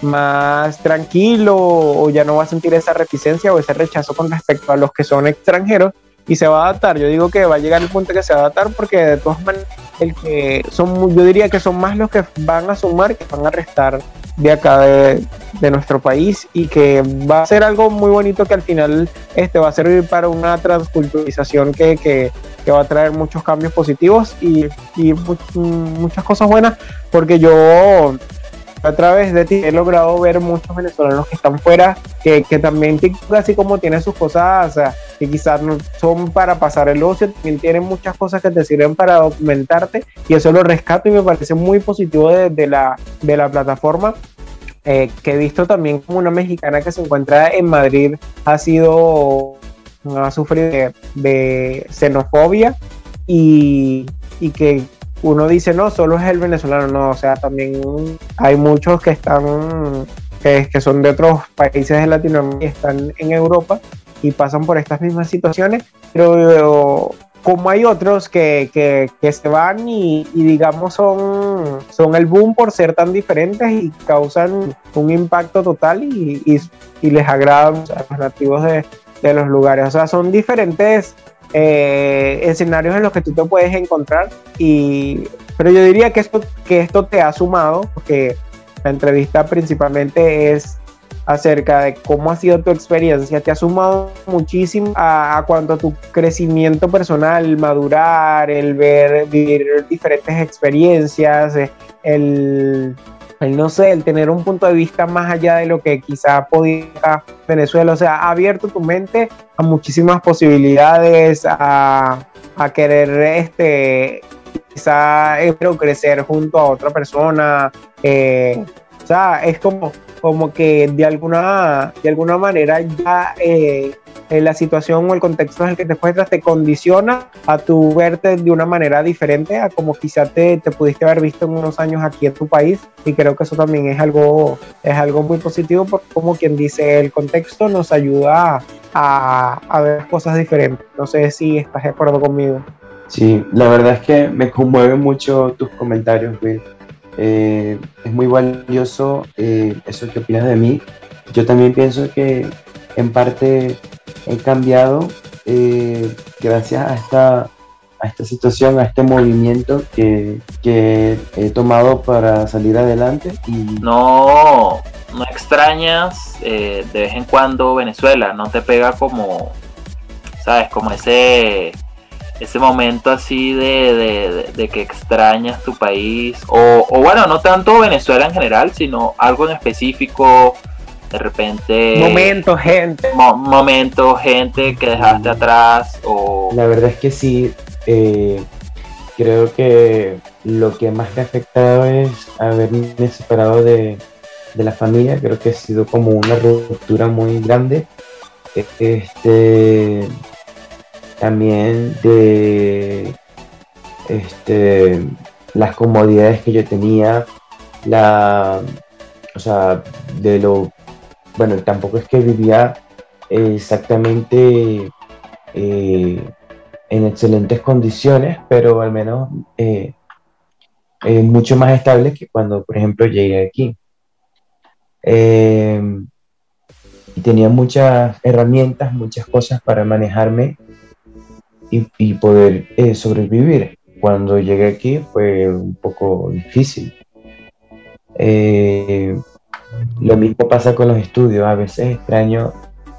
más tranquilo o ya no va a sentir esa reticencia o ese rechazo con respecto a los que son extranjeros y se va a adaptar. Yo digo que va a llegar el punto que se va a adaptar porque de todas maneras el que son, yo diría que son más los que van a sumar que van a restar de acá de, de, nuestro país y que va a ser algo muy bonito que al final este va a servir para una transculturización que, que, que va a traer muchos cambios positivos y, y muchas cosas buenas porque yo a través de ti he logrado ver muchos venezolanos que están fuera, que, que también así como tiene sus cosas o sea, que quizás no son para pasar el ocio, también tienen muchas cosas que te sirven para documentarte y eso lo rescato y me parece muy positivo de, de la, de la plataforma. Eh, que he visto también como una mexicana que se encuentra en Madrid ha sido ha sufrido de, de xenofobia y, y que uno dice, no, solo es el venezolano, no, o sea, también hay muchos que están, que, que son de otros países de Latinoamérica y están en Europa y pasan por estas mismas situaciones, pero como hay otros que, que, que se van y, y, digamos son, son el boom por ser tan diferentes y causan un impacto total y, y, y les agradan a los nativos de, de los lugares. O sea, son diferentes eh, escenarios en los que tú te puedes encontrar. Y, pero yo diría que esto, que esto te ha sumado, porque la entrevista principalmente es acerca de cómo ha sido tu experiencia, te ha sumado muchísimo a, cuanto a tu crecimiento personal, madurar, el ver, vivir diferentes experiencias, el el no sé, el tener un punto de vista más allá de lo que quizá podía Venezuela, o sea, ha abierto tu mente a muchísimas posibilidades, a, a querer este, quizá crecer junto a otra persona, eh, sea, es como, como que de alguna, de alguna manera ya eh, la situación o el contexto en el que te encuentras te condiciona a tu verte de una manera diferente a como quizá te, te, pudiste haber visto en unos años aquí en tu país y creo que eso también es algo, es algo muy positivo porque como quien dice el contexto nos ayuda a, a ver cosas diferentes. No sé si estás de acuerdo conmigo. Sí, la verdad es que me conmueve mucho tus comentarios, Will. Eh, es muy valioso eh, eso que opinas de mí. Yo también pienso que en parte he cambiado eh, gracias a esta, a esta situación, a este movimiento que, que, he tomado para salir adelante. No, no extrañas de vez en cuando Venezuela, no te pega como, ¿sabes? Como ese ese momento así de, de, que extrañas tu país, o, o, bueno, no tanto Venezuela en general, sino algo en específico, de repente... Momento, gente. momento, gente que dejaste atrás, o... La verdad es que sí, eh, creo que lo que más me ha afectado es haberme separado de, de la familia, creo que ha sido como una ruptura muy grande. Este también de este, las comodidades que yo tenía, la, o sea, de lo, bueno, tampoco es que vivía exactamente eh, en excelentes condiciones, pero al menos eh, mucho más estable que cuando, por ejemplo, llegué aquí. Eh, y tenía muchas herramientas, muchas cosas para manejarme y, poder eh, sobrevivir. Cuando llegué aquí fue un poco difícil. Eh, lo mismo pasa con los estudios. A veces extraño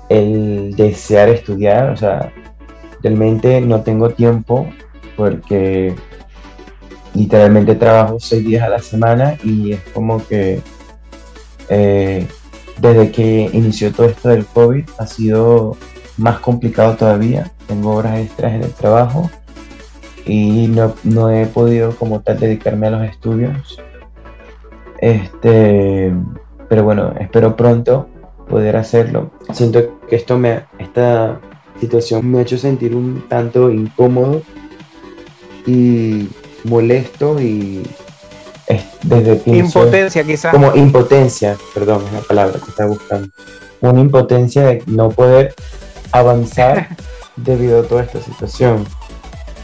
el desear estudiar. O sea, realmente no tengo tiempo porque literalmente trabajo seis días a la semana y es como que eh, desde que inició todo esto del COVID ha sido más complicado todavía. Tengo horas extras en el trabajo y no, no he podido como tal dedicarme a los estudios. Este, pero bueno, espero pronto poder hacerlo. Siento que esto me, esta situación me ha hecho sentir un tanto incómodo y molesto y desde impotencia quizás como impotencia perdón es la palabra que estaba buscando una impotencia de no poder avanzar debido a toda esta situación.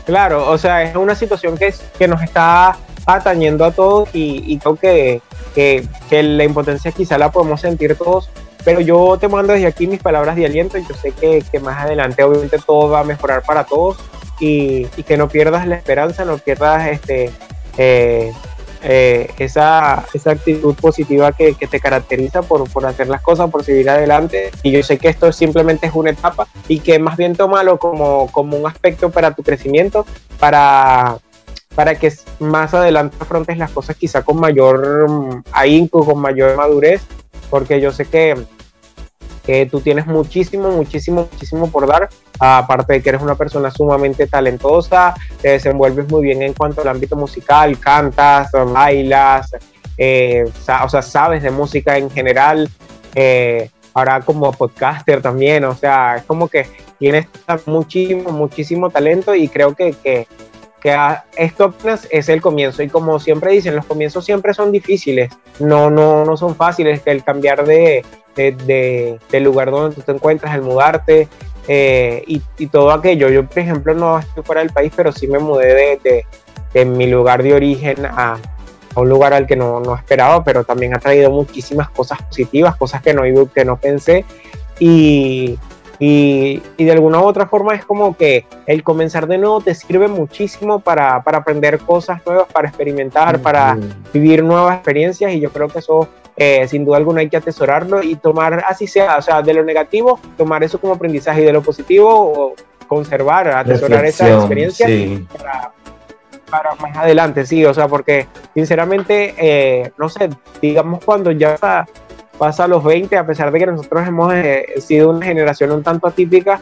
Claro, o sea, es una situación que, que nos está atañendo a todos y, creo que, que, la impotencia quizá la podemos sentir todos, pero yo te mando desde aquí mis palabras de aliento y yo sé que, que más adelante obviamente todo va a mejorar para todos y, y que no pierdas la esperanza, no pierdas este, eh, eh, esa, esa, actitud positiva que, que te caracteriza por, por, hacer las cosas, por seguir adelante. Y yo sé que esto simplemente es una etapa y que más bien tómalo como, como un aspecto para tu crecimiento, para, para que más adelante afrontes las cosas quizá con mayor mm, ahínco, con mayor madurez, porque yo sé que tú tienes muchísimo, muchísimo, muchísimo por dar, aparte de que eres una persona sumamente talentosa, te desenvuelves muy bien en cuanto al ámbito musical, cantas, bailas, eh, o sea, sabes de música en general, eh, ahora como podcaster también, o sea, es como que tienes muchísimo, muchísimo talento y creo que, que esto apenas es el comienzo y como siempre dicen, los comienzos siempre son difíciles, no, no, no son fáciles, el cambiar de, de, del lugar donde tú te encuentras, el mudarte eh, y, todo aquello. Yo, por ejemplo, no estoy fuera del país, pero sí me mudé de, de, mi lugar de origen a, a, un lugar al que no, no esperaba, pero también ha traído muchísimas cosas positivas, cosas que no, que no pensé. Y, y, y, de alguna u otra forma es como que el comenzar de nuevo te sirve muchísimo para, para aprender cosas nuevas, para experimentar, para vivir nuevas experiencias y yo creo que eso eh, sin duda alguna hay que atesorarlo y tomar así sea, o sea, de lo negativo, tomar eso como aprendizaje y de lo positivo conservar, atesorar esa experiencia para, para, más adelante, sí, o sea, porque sinceramente, eh, no sé, digamos cuando ya pasa, los 20, a pesar de que nosotros hemos eh, sido una generación un tanto atípica,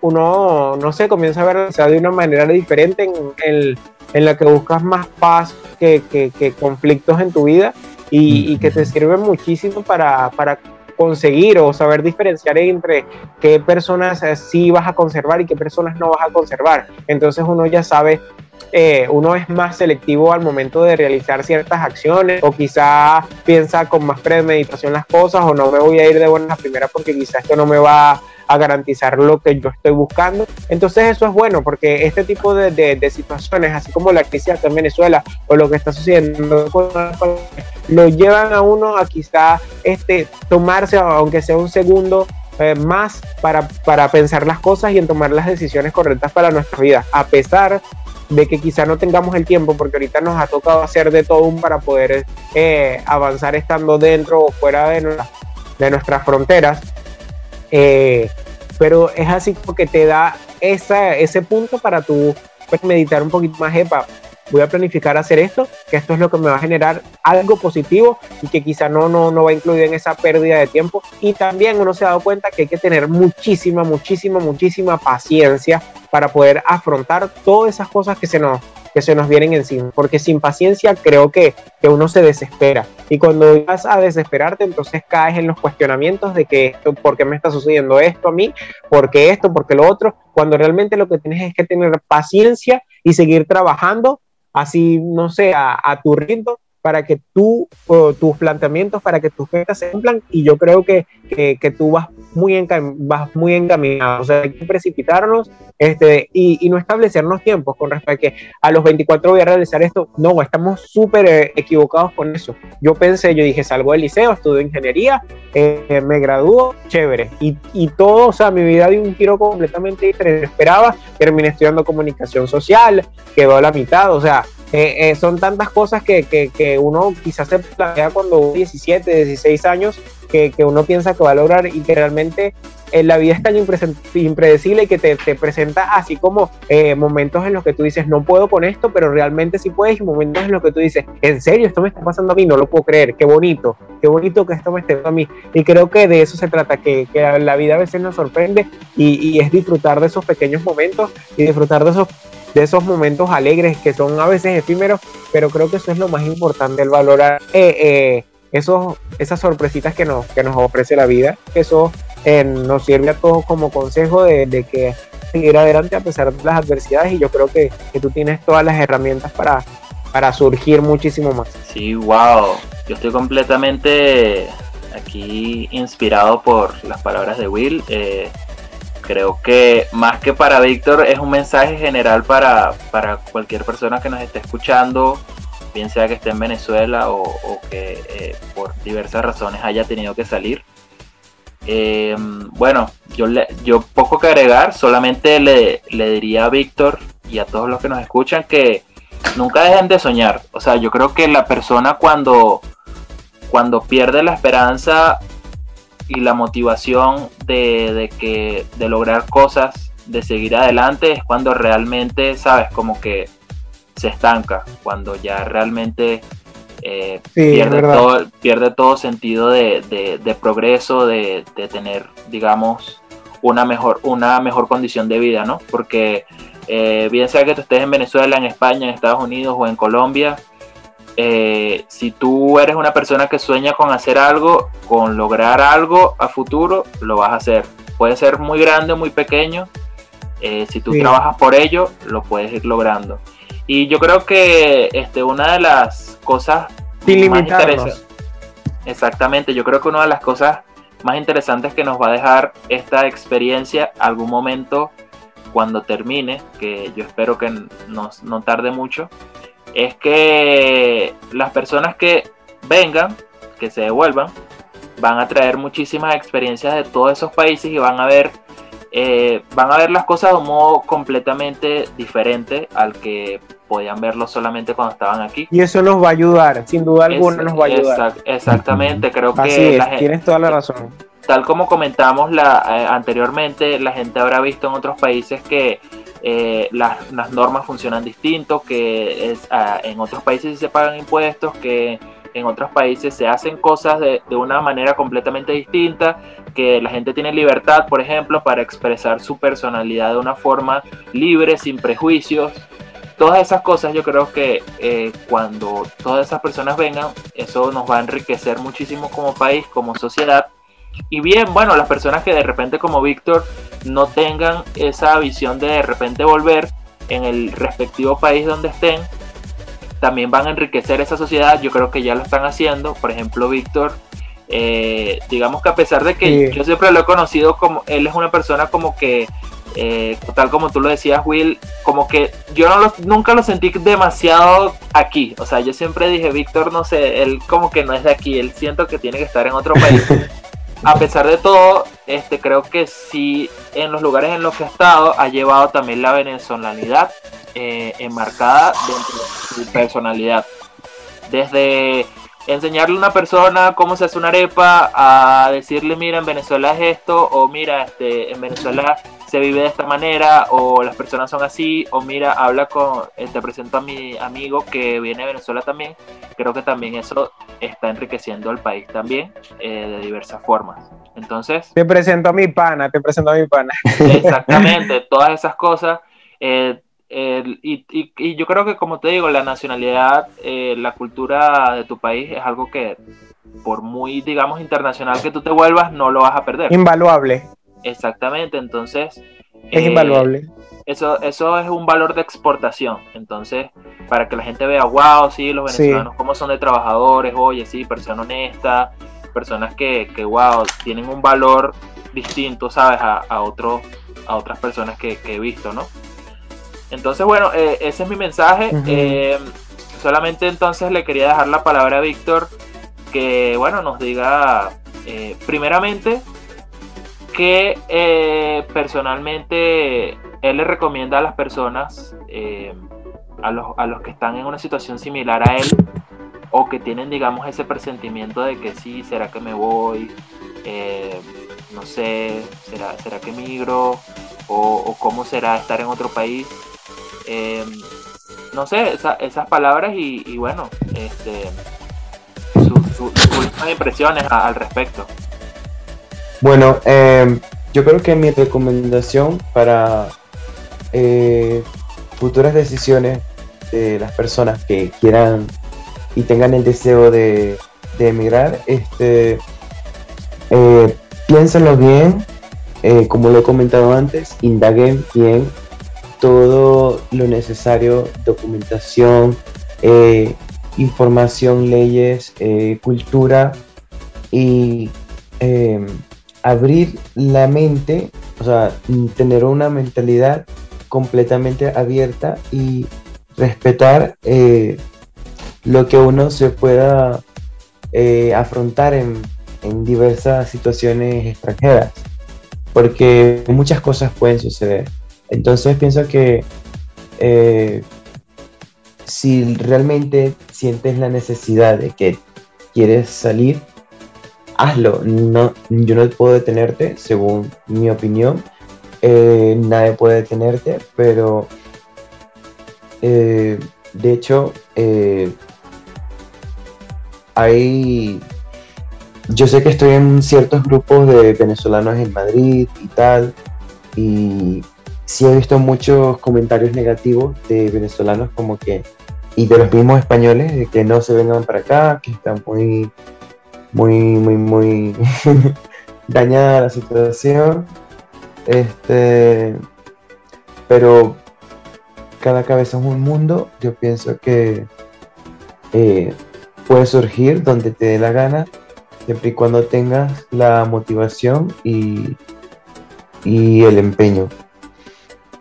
uno, no sé, comienza a ver o sea, de una manera diferente en, en, en la que buscas más paz que, que, que conflictos en tu vida y, que te sirve muchísimo para, para conseguir o saber diferenciar entre qué personas eh, sí vas a conservar y qué personas no vas a conservar. Entonces uno ya sabe, eh, uno es más selectivo al momento de realizar ciertas acciones o quizá piensa con más premeditación las cosas o no me voy a ir de buena primera porque quizás esto no me va a garantizar lo que yo estoy buscando. Entonces eso es bueno porque este tipo de, de, situaciones, así como la crisis en Venezuela o lo que está sucediendo, lo llevan a uno a quizá este, tomarse, aunque sea un segundo, eh, más para, para pensar las cosas y en tomar las decisiones correctas para nuestra vida, a pesar de que quizá no tengamos el tiempo, porque ahorita nos ha tocado hacer de todo un para poder eh, avanzar estando dentro o fuera de, de nuestras fronteras. Eh, pero es así porque te da esa, ese punto para tú pues, meditar un poquito más, epa, voy a planificar hacer esto, que esto es lo que me va a generar algo positivo y que quizá no, no, no va a incluir en esa pérdida de tiempo. Y también uno se ha dado cuenta que hay que tener muchísima, muchísima, muchísima paciencia para poder afrontar todas esas cosas que se nos, que se nos vienen encima, porque sin paciencia creo que, que uno se desespera. Y cuando vas a desesperarte, entonces caes en los cuestionamientos de que esto, ¿por qué me está sucediendo esto a mí? ¿Por qué esto? ¿Por qué lo otro? Cuando realmente lo que tienes es que tener paciencia y seguir trabajando así, no sé, a, a tu ritmo para que tú, tus planteamientos, para que tus metas se cumplan y yo creo que, que, que tú vas muy, vas muy encaminado, o sea, hay que precipitarnos este, y, y, no establecernos tiempos con respecto a que a los 24 voy a realizar esto, no, estamos súper eh, equivocados con eso. Yo pensé, yo dije, salgo del liceo, estudio ingeniería, eh, me gradúo, chévere, y, y, todo, o sea, mi vida dio un giro completamente diferente, esperaba, terminé estudiando comunicación social, quedó a la mitad, o sea, eh, eh, son tantas cosas que, que, que, uno quizás se plantea cuando 17, 16 años, que, que, uno piensa que va a lograr y que realmente eh, la vida es tan impredecible y que te, te presenta así como eh, momentos en los que tú dices, no puedo con esto, pero realmente sí puedes, y momentos en los que tú dices, en serio, esto me está pasando a mí, no lo puedo creer, qué bonito, qué bonito que esto me esté pasando a mí. Y creo que de eso se trata, que, la vida a veces nos sorprende y, y es disfrutar de esos pequeños momentos y disfrutar de esos de esos momentos alegres que son a veces efímeros, pero creo que eso es lo más importante, el valorar eh, eh, esos, esas sorpresitas que nos, que nos ofrece la vida. Eso eh, nos sirve a todos como consejo de, de, que seguir adelante a pesar de las adversidades y yo creo que, que tú tienes todas las herramientas para, para surgir muchísimo más. Sí, wow. Yo estoy completamente aquí inspirado por las palabras de Will. Creo que más que para Víctor es un mensaje general para, para, cualquier persona que nos esté escuchando, bien sea que esté en Venezuela o, o que eh, por diversas razones haya tenido que salir. Eh, bueno, yo, le, yo poco que agregar, solamente le, le diría a Víctor y a todos los que nos escuchan que nunca dejen de soñar. O sea, yo creo que la persona cuando, cuando pierde la esperanza y la motivación de, de, que, de lograr cosas, de seguir adelante, es cuando realmente, sabes, como que se estanca, cuando ya realmente eh, sí, pierde, todo, pierde todo sentido de, de, de progreso, de, tener, digamos, una mejor, una mejor condición de vida, ¿no? Porque eh, bien sea que tú estés en Venezuela, en España, en Estados Unidos o en Colombia, eh, si tú eres una persona que sueña con hacer algo, con lograr algo a futuro, lo vas a hacer. Puede ser muy grande o muy pequeño. Eh, si tú sí. trabajas por ello, lo puedes ir logrando. Y yo creo que este, una de las cosas Sin más interesantes. Exactamente, yo creo que una de las cosas más interesantes que nos va a dejar esta experiencia algún momento cuando termine, que yo espero que no, no tarde mucho, es que las personas que vengan, que se devuelvan, van a traer muchísimas experiencias de todos esos países y van a ver, eh, van a ver las cosas de un modo completamente diferente al que podían verlo solamente cuando estaban aquí. Y eso nos va a ayudar, sin duda alguna es, nos va a ayudar. Exact, exactamente, creo Así que... Es, la gente, tienes toda la razón. Tal como comentamos la, eh, anteriormente, la gente habrá visto en otros países que eh, las, normas funcionan distinto, que es, uh, en otros países se pagan impuestos, que en otros países se hacen cosas de, de, una manera completamente distinta, que la gente tiene libertad, por ejemplo, para expresar su personalidad de una forma libre, sin prejuicios. Todas esas cosas yo creo que eh, cuando todas esas personas vengan, eso nos va a enriquecer muchísimo como país, como sociedad y bien, bueno, las personas que de repente como Víctor no tengan esa visión de de repente volver en el respectivo país donde estén, también van a enriquecer esa sociedad. Yo creo que ya lo están haciendo. Por ejemplo, Víctor, eh, digamos que a pesar de que sí. yo siempre lo he conocido como, él es una persona como que, eh, tal como tú lo decías, Will, como que yo no lo, nunca lo sentí demasiado aquí. O sea, yo siempre dije, Víctor, no sé, él como que no es de aquí, él siento que tiene que estar en otro país. a pesar de todo, este, creo que sí, en los lugares en los que ha estado, ha llevado también la venezolanidad eh, enmarcada dentro de su personalidad. Desde enseñarle a una persona cómo se hace una arepa, a decirle, mira, en Venezuela es esto, o mira, este, en Venezuela se vive de esta manera, o las personas son así, o mira, habla con, eh, te presento a mi amigo que viene de Venezuela también, creo que también eso está enriqueciendo al país también eh, de diversas formas. Entonces... Te presento a mi pana, te presento a mi pana. Exactamente, todas esas cosas. Eh, y, yo creo que, como te digo, la nacionalidad, eh, la cultura de tu país es algo que, por muy, digamos, internacional que tú te vuelvas, no lo vas a perder. Invaluable. Exactamente, entonces... Es eh, invaluable. Eso, eso es un valor de exportación. Entonces, para que la gente vea, wow, sí, los venezolanos, cómo son de trabajadores, oye, sí, personas honestas, personas que, que wow, tienen un valor distinto, ¿sabes? A, a, otros, a otras personas que, que he visto, ¿no? Entonces, bueno, eh, ese es mi mensaje. Eh, solamente entonces le quería dejar la palabra a Víctor, que, bueno, nos diga, eh, primeramente, que personalmente él le recomienda a las personas, a, los, a los que están en una situación similar a él, o que tienen, digamos, ese presentimiento de que sí, ¿será que me voy? no sé, ¿será, ¿será que migro? O, o, cómo será estar en otro país. Em, no sé, esas palabras y, bueno, este, sus impresiones al respecto. Bueno, em, yo creo que mi recomendación para eh, futuras decisiones de las personas que quieran y tengan el deseo de, emigrar, este, eh, piénsenlo bien, eh, como lo he comentado antes, indaguen bien todo lo necesario, documentación, eh, información, leyes, cultura y em, abrir la mente, o sea, tener una mentalidad completamente abierta y respetar eh, lo que uno se pueda afrontar en, en diversas situaciones extranjeras, porque muchas cosas pueden suceder. Entonces pienso que eh, si realmente sientes la necesidad de que quieres salir, hazlo. No, yo no puedo detenerte, según mi opinión. Eh, nadie puede detenerte, pero eh, de hecho hay... Yo sé que estoy en ciertos grupos de venezolanos en Madrid y tal, y sí he visto muchos comentarios negativos de venezolanos como que, y de los mismos españoles, de que no se vengan para acá, que están muy, muy, muy, muy dañada la situación. Este, pero cada cabeza es un mundo. Yo pienso que eh, puede surgir donde te dé la gana, siempre y cuando tengas la motivación y, y el empeño.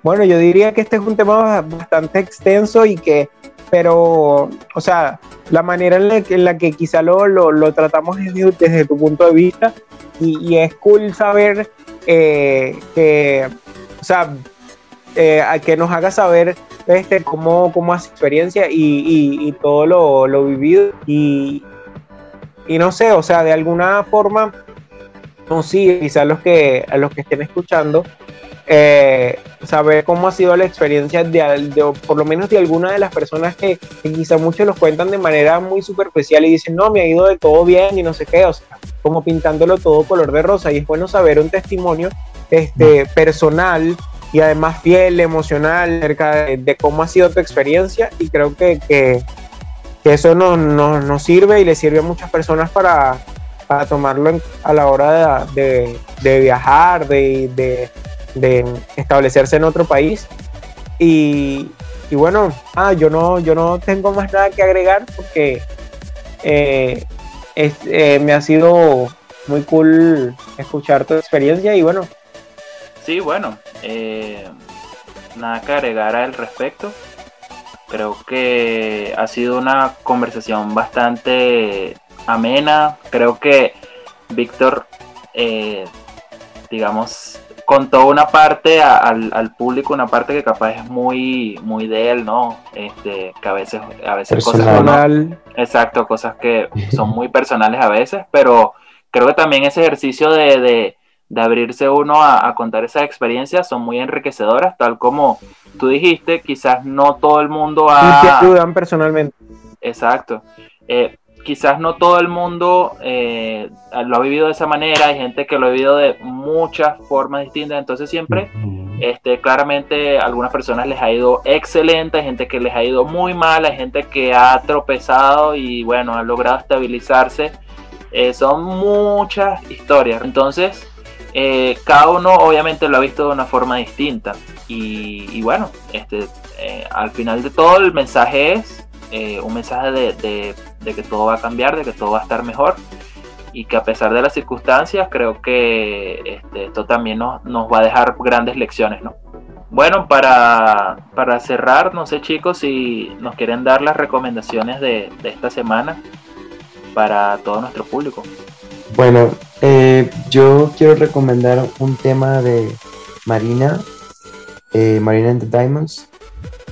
Bueno, yo diría que este es un tema bastante extenso y que, pero, o sea, la manera en la que, quizá lo, lo, tratamos desde, tu punto de vista y, es cool saber eh, que, o sea, eh, que nos haga saber este, cómo, cómo hace experiencia y, todo lo, lo, vivido. Y, y no sé, o sea, de alguna forma, no sí, quizás los que, a los que estén escuchando, eh, saber cómo ha sido la experiencia de, por lo menos de alguna de las personas que, quizá muchos los cuentan de manera muy superficial y dicen, no, me ha ido de todo bien y no sé qué, o sea, como pintándolo todo color de rosa. Y es bueno saber un testimonio este, personal y además fiel, emocional, acerca de, cómo ha sido tu experiencia y creo que, que, eso nos no, sirve y le sirve a muchas personas para, para tomarlo a la hora de, de viajar, de, de establecerse en otro país. Y, bueno, ah, yo, no, yo no tengo más nada que agregar porque eh, eh, me ha sido muy cool escuchar tu experiencia y bueno. Sí, bueno, eh, nada que agregar al respecto. Creo que ha sido una conversación bastante amena. Creo que Víctor, digamos, contó una parte al, público, una parte que capaz es muy, muy de él, ¿no? Este, que a veces, a veces cosas exacto, cosas que son muy personales a veces, pero creo que también ese ejercicio de, abrirse uno a, contar esas experiencias son muy enriquecedoras, tal como tú dijiste, quizás no todo el mundo ha... Y te ayudan personalmente. Exacto. Eh, quizás no todo el mundo eh, lo ha vivido de esa manera, hay gente que lo ha vivido de muchas formas distintas, entonces siempre, este, claramente a algunas personas les ha ido excelente, hay gente que les ha ido muy mal, hay gente que ha tropezado y bueno, ha logrado estabilizarse, eh, son muchas historias, entonces eh, cada uno obviamente lo ha visto de una forma distinta. Y, bueno, este, al final de todo el mensaje es eh, un mensaje de, que todo va a cambiar, de que todo va a estar mejor y que a pesar de las circunstancias creo que este, esto también nos, va a dejar grandes lecciones, ¿no? Bueno, para, cerrar, no sé chicos si nos quieren dar las recomendaciones de, esta semana para todo nuestro público. Bueno, eh, yo quiero recomendar un tema de Marina, eh, Marina and the Diamonds.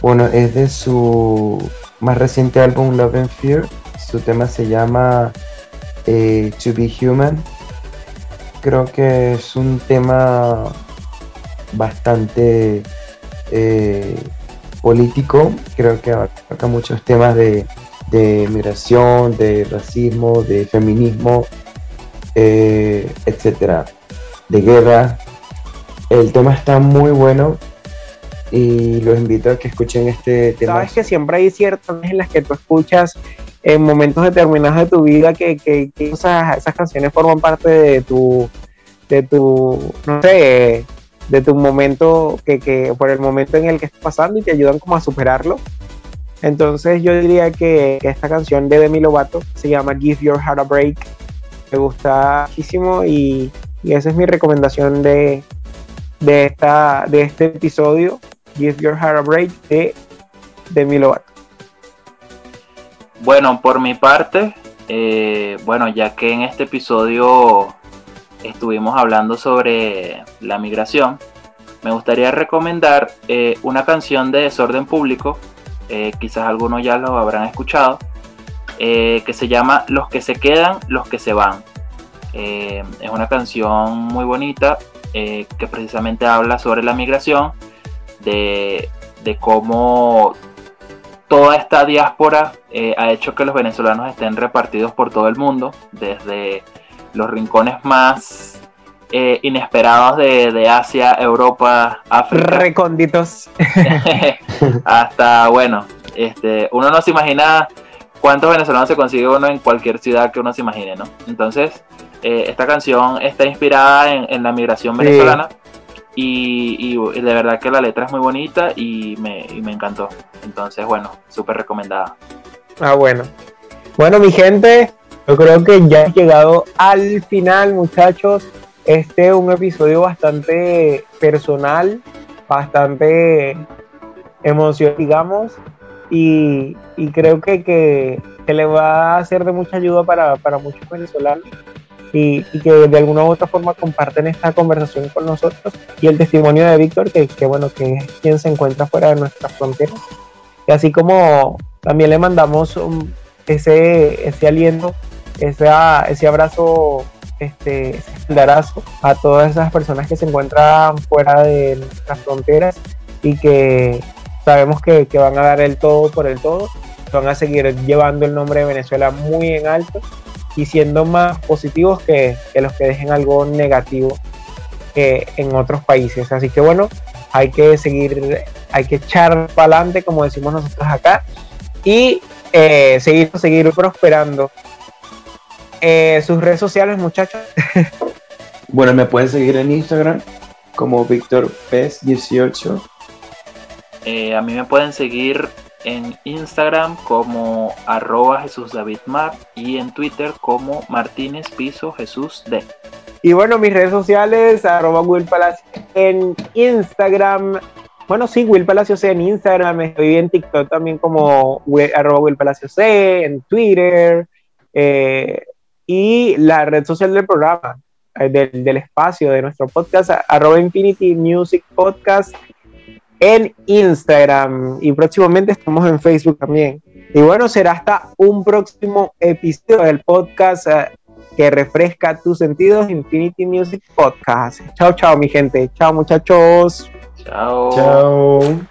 Bueno, es de su más reciente álbum Love and Fear. Su tema se llama eh, To Be Human. Creo que es un tema bastante eh, político. Creo que abarca muchos temas de, migración, de racismo, de feminismo, eh, etcétera, de guerra. El tema está muy bueno y los invito a que escuchen este tema. Sabes que siempre hay ciertas en las que tú escuchas en momentos determinados de tu vida que, que, esas, esas, canciones forman parte de tu, de tu, no sé, de tu momento, que, que por el momento en el que estás pasando y te ayudan como a superarlo. Entonces yo diría que, esta canción de Demi Lovato se llama Give Your Heart a Break. Me gusta muchísimo y, y esa es mi recomendación de, de, esta, de este episodio. Give Your Heart a Break de Demi Lovato. Bueno, por mi parte, eh, bueno, ya que en este episodio estuvimos hablando sobre la migración, me gustaría recomendar eh, una canción de Desorden Público, eh, quizás algunos ya lo habrán escuchado, que se llama Los que se quedan, los que se van. es una canción muy bonita que precisamente habla sobre la migración de, cómo toda esta diáspora eh, ha hecho que los venezolanos estén repartidos por todo el mundo, desde los rincones más eh, inesperados de, Asia, Europa, África. Recónditos. hasta, bueno, este, uno no se imagina cuántos venezolanos se consigue uno en cualquier ciudad que uno se imagine, ¿no? Entonces, eh, esta canción está inspirada en, la migración venezolana. Y, de verdad que la letra es muy bonita y me, encantó. Entonces, bueno, súper recomendada. Ah, bueno. Bueno, mi gente, yo creo que ya he llegado al final, muchachos. Este es un episodio bastante personal, bastante emocional, digamos, y, creo que, que, le va a ser de mucha ayuda para, para muchos venezolanos y, que de alguna u otra forma comparten esta conversación con nosotros y el testimonio de Víctor, que, que, bueno, que es quien se encuentra fuera de nuestras fronteras. Y así como también le mandamos ese, ese aliento, ese, ese abrazo, este, ese a todas esas personas que se encuentran fuera de nuestras fronteras y que sabemos que, que van a dar el todo por el todo, van a seguir llevando el nombre de Venezuela muy en alto y siendo más positivos que, los que dejen algo negativo que en otros países. Así que bueno, hay que seguir, hay que echar para adelante, como decimos nosotros acá, y eh, seguir, seguir prosperando. Eh, sus redes sociales, muchachos. bueno, me pueden seguir en Instagram como Víctor 18 eh, a mí me pueden seguir en Instagram como arroba Jesús David Mar y en Twitter como Martínez Piso Jesús D. Y bueno, mis redes sociales, arroba Will Palacio en Instagram. Bueno, sí, Will Palacio C en Instagram, estoy en TikTok también como arroba Will C, en Twitter, eh, y la red social del programa, eh, del, espacio de nuestro podcast, arroba Infinity Music Podcast en Instagram y próximamente estamos en Facebook también. Y bueno, será hasta un próximo episodio del podcast eh, que refresca tus sentidos, Infinity Music Podcast. Chao, chao, mi gente. Chao, muchachos. Chao. Chao.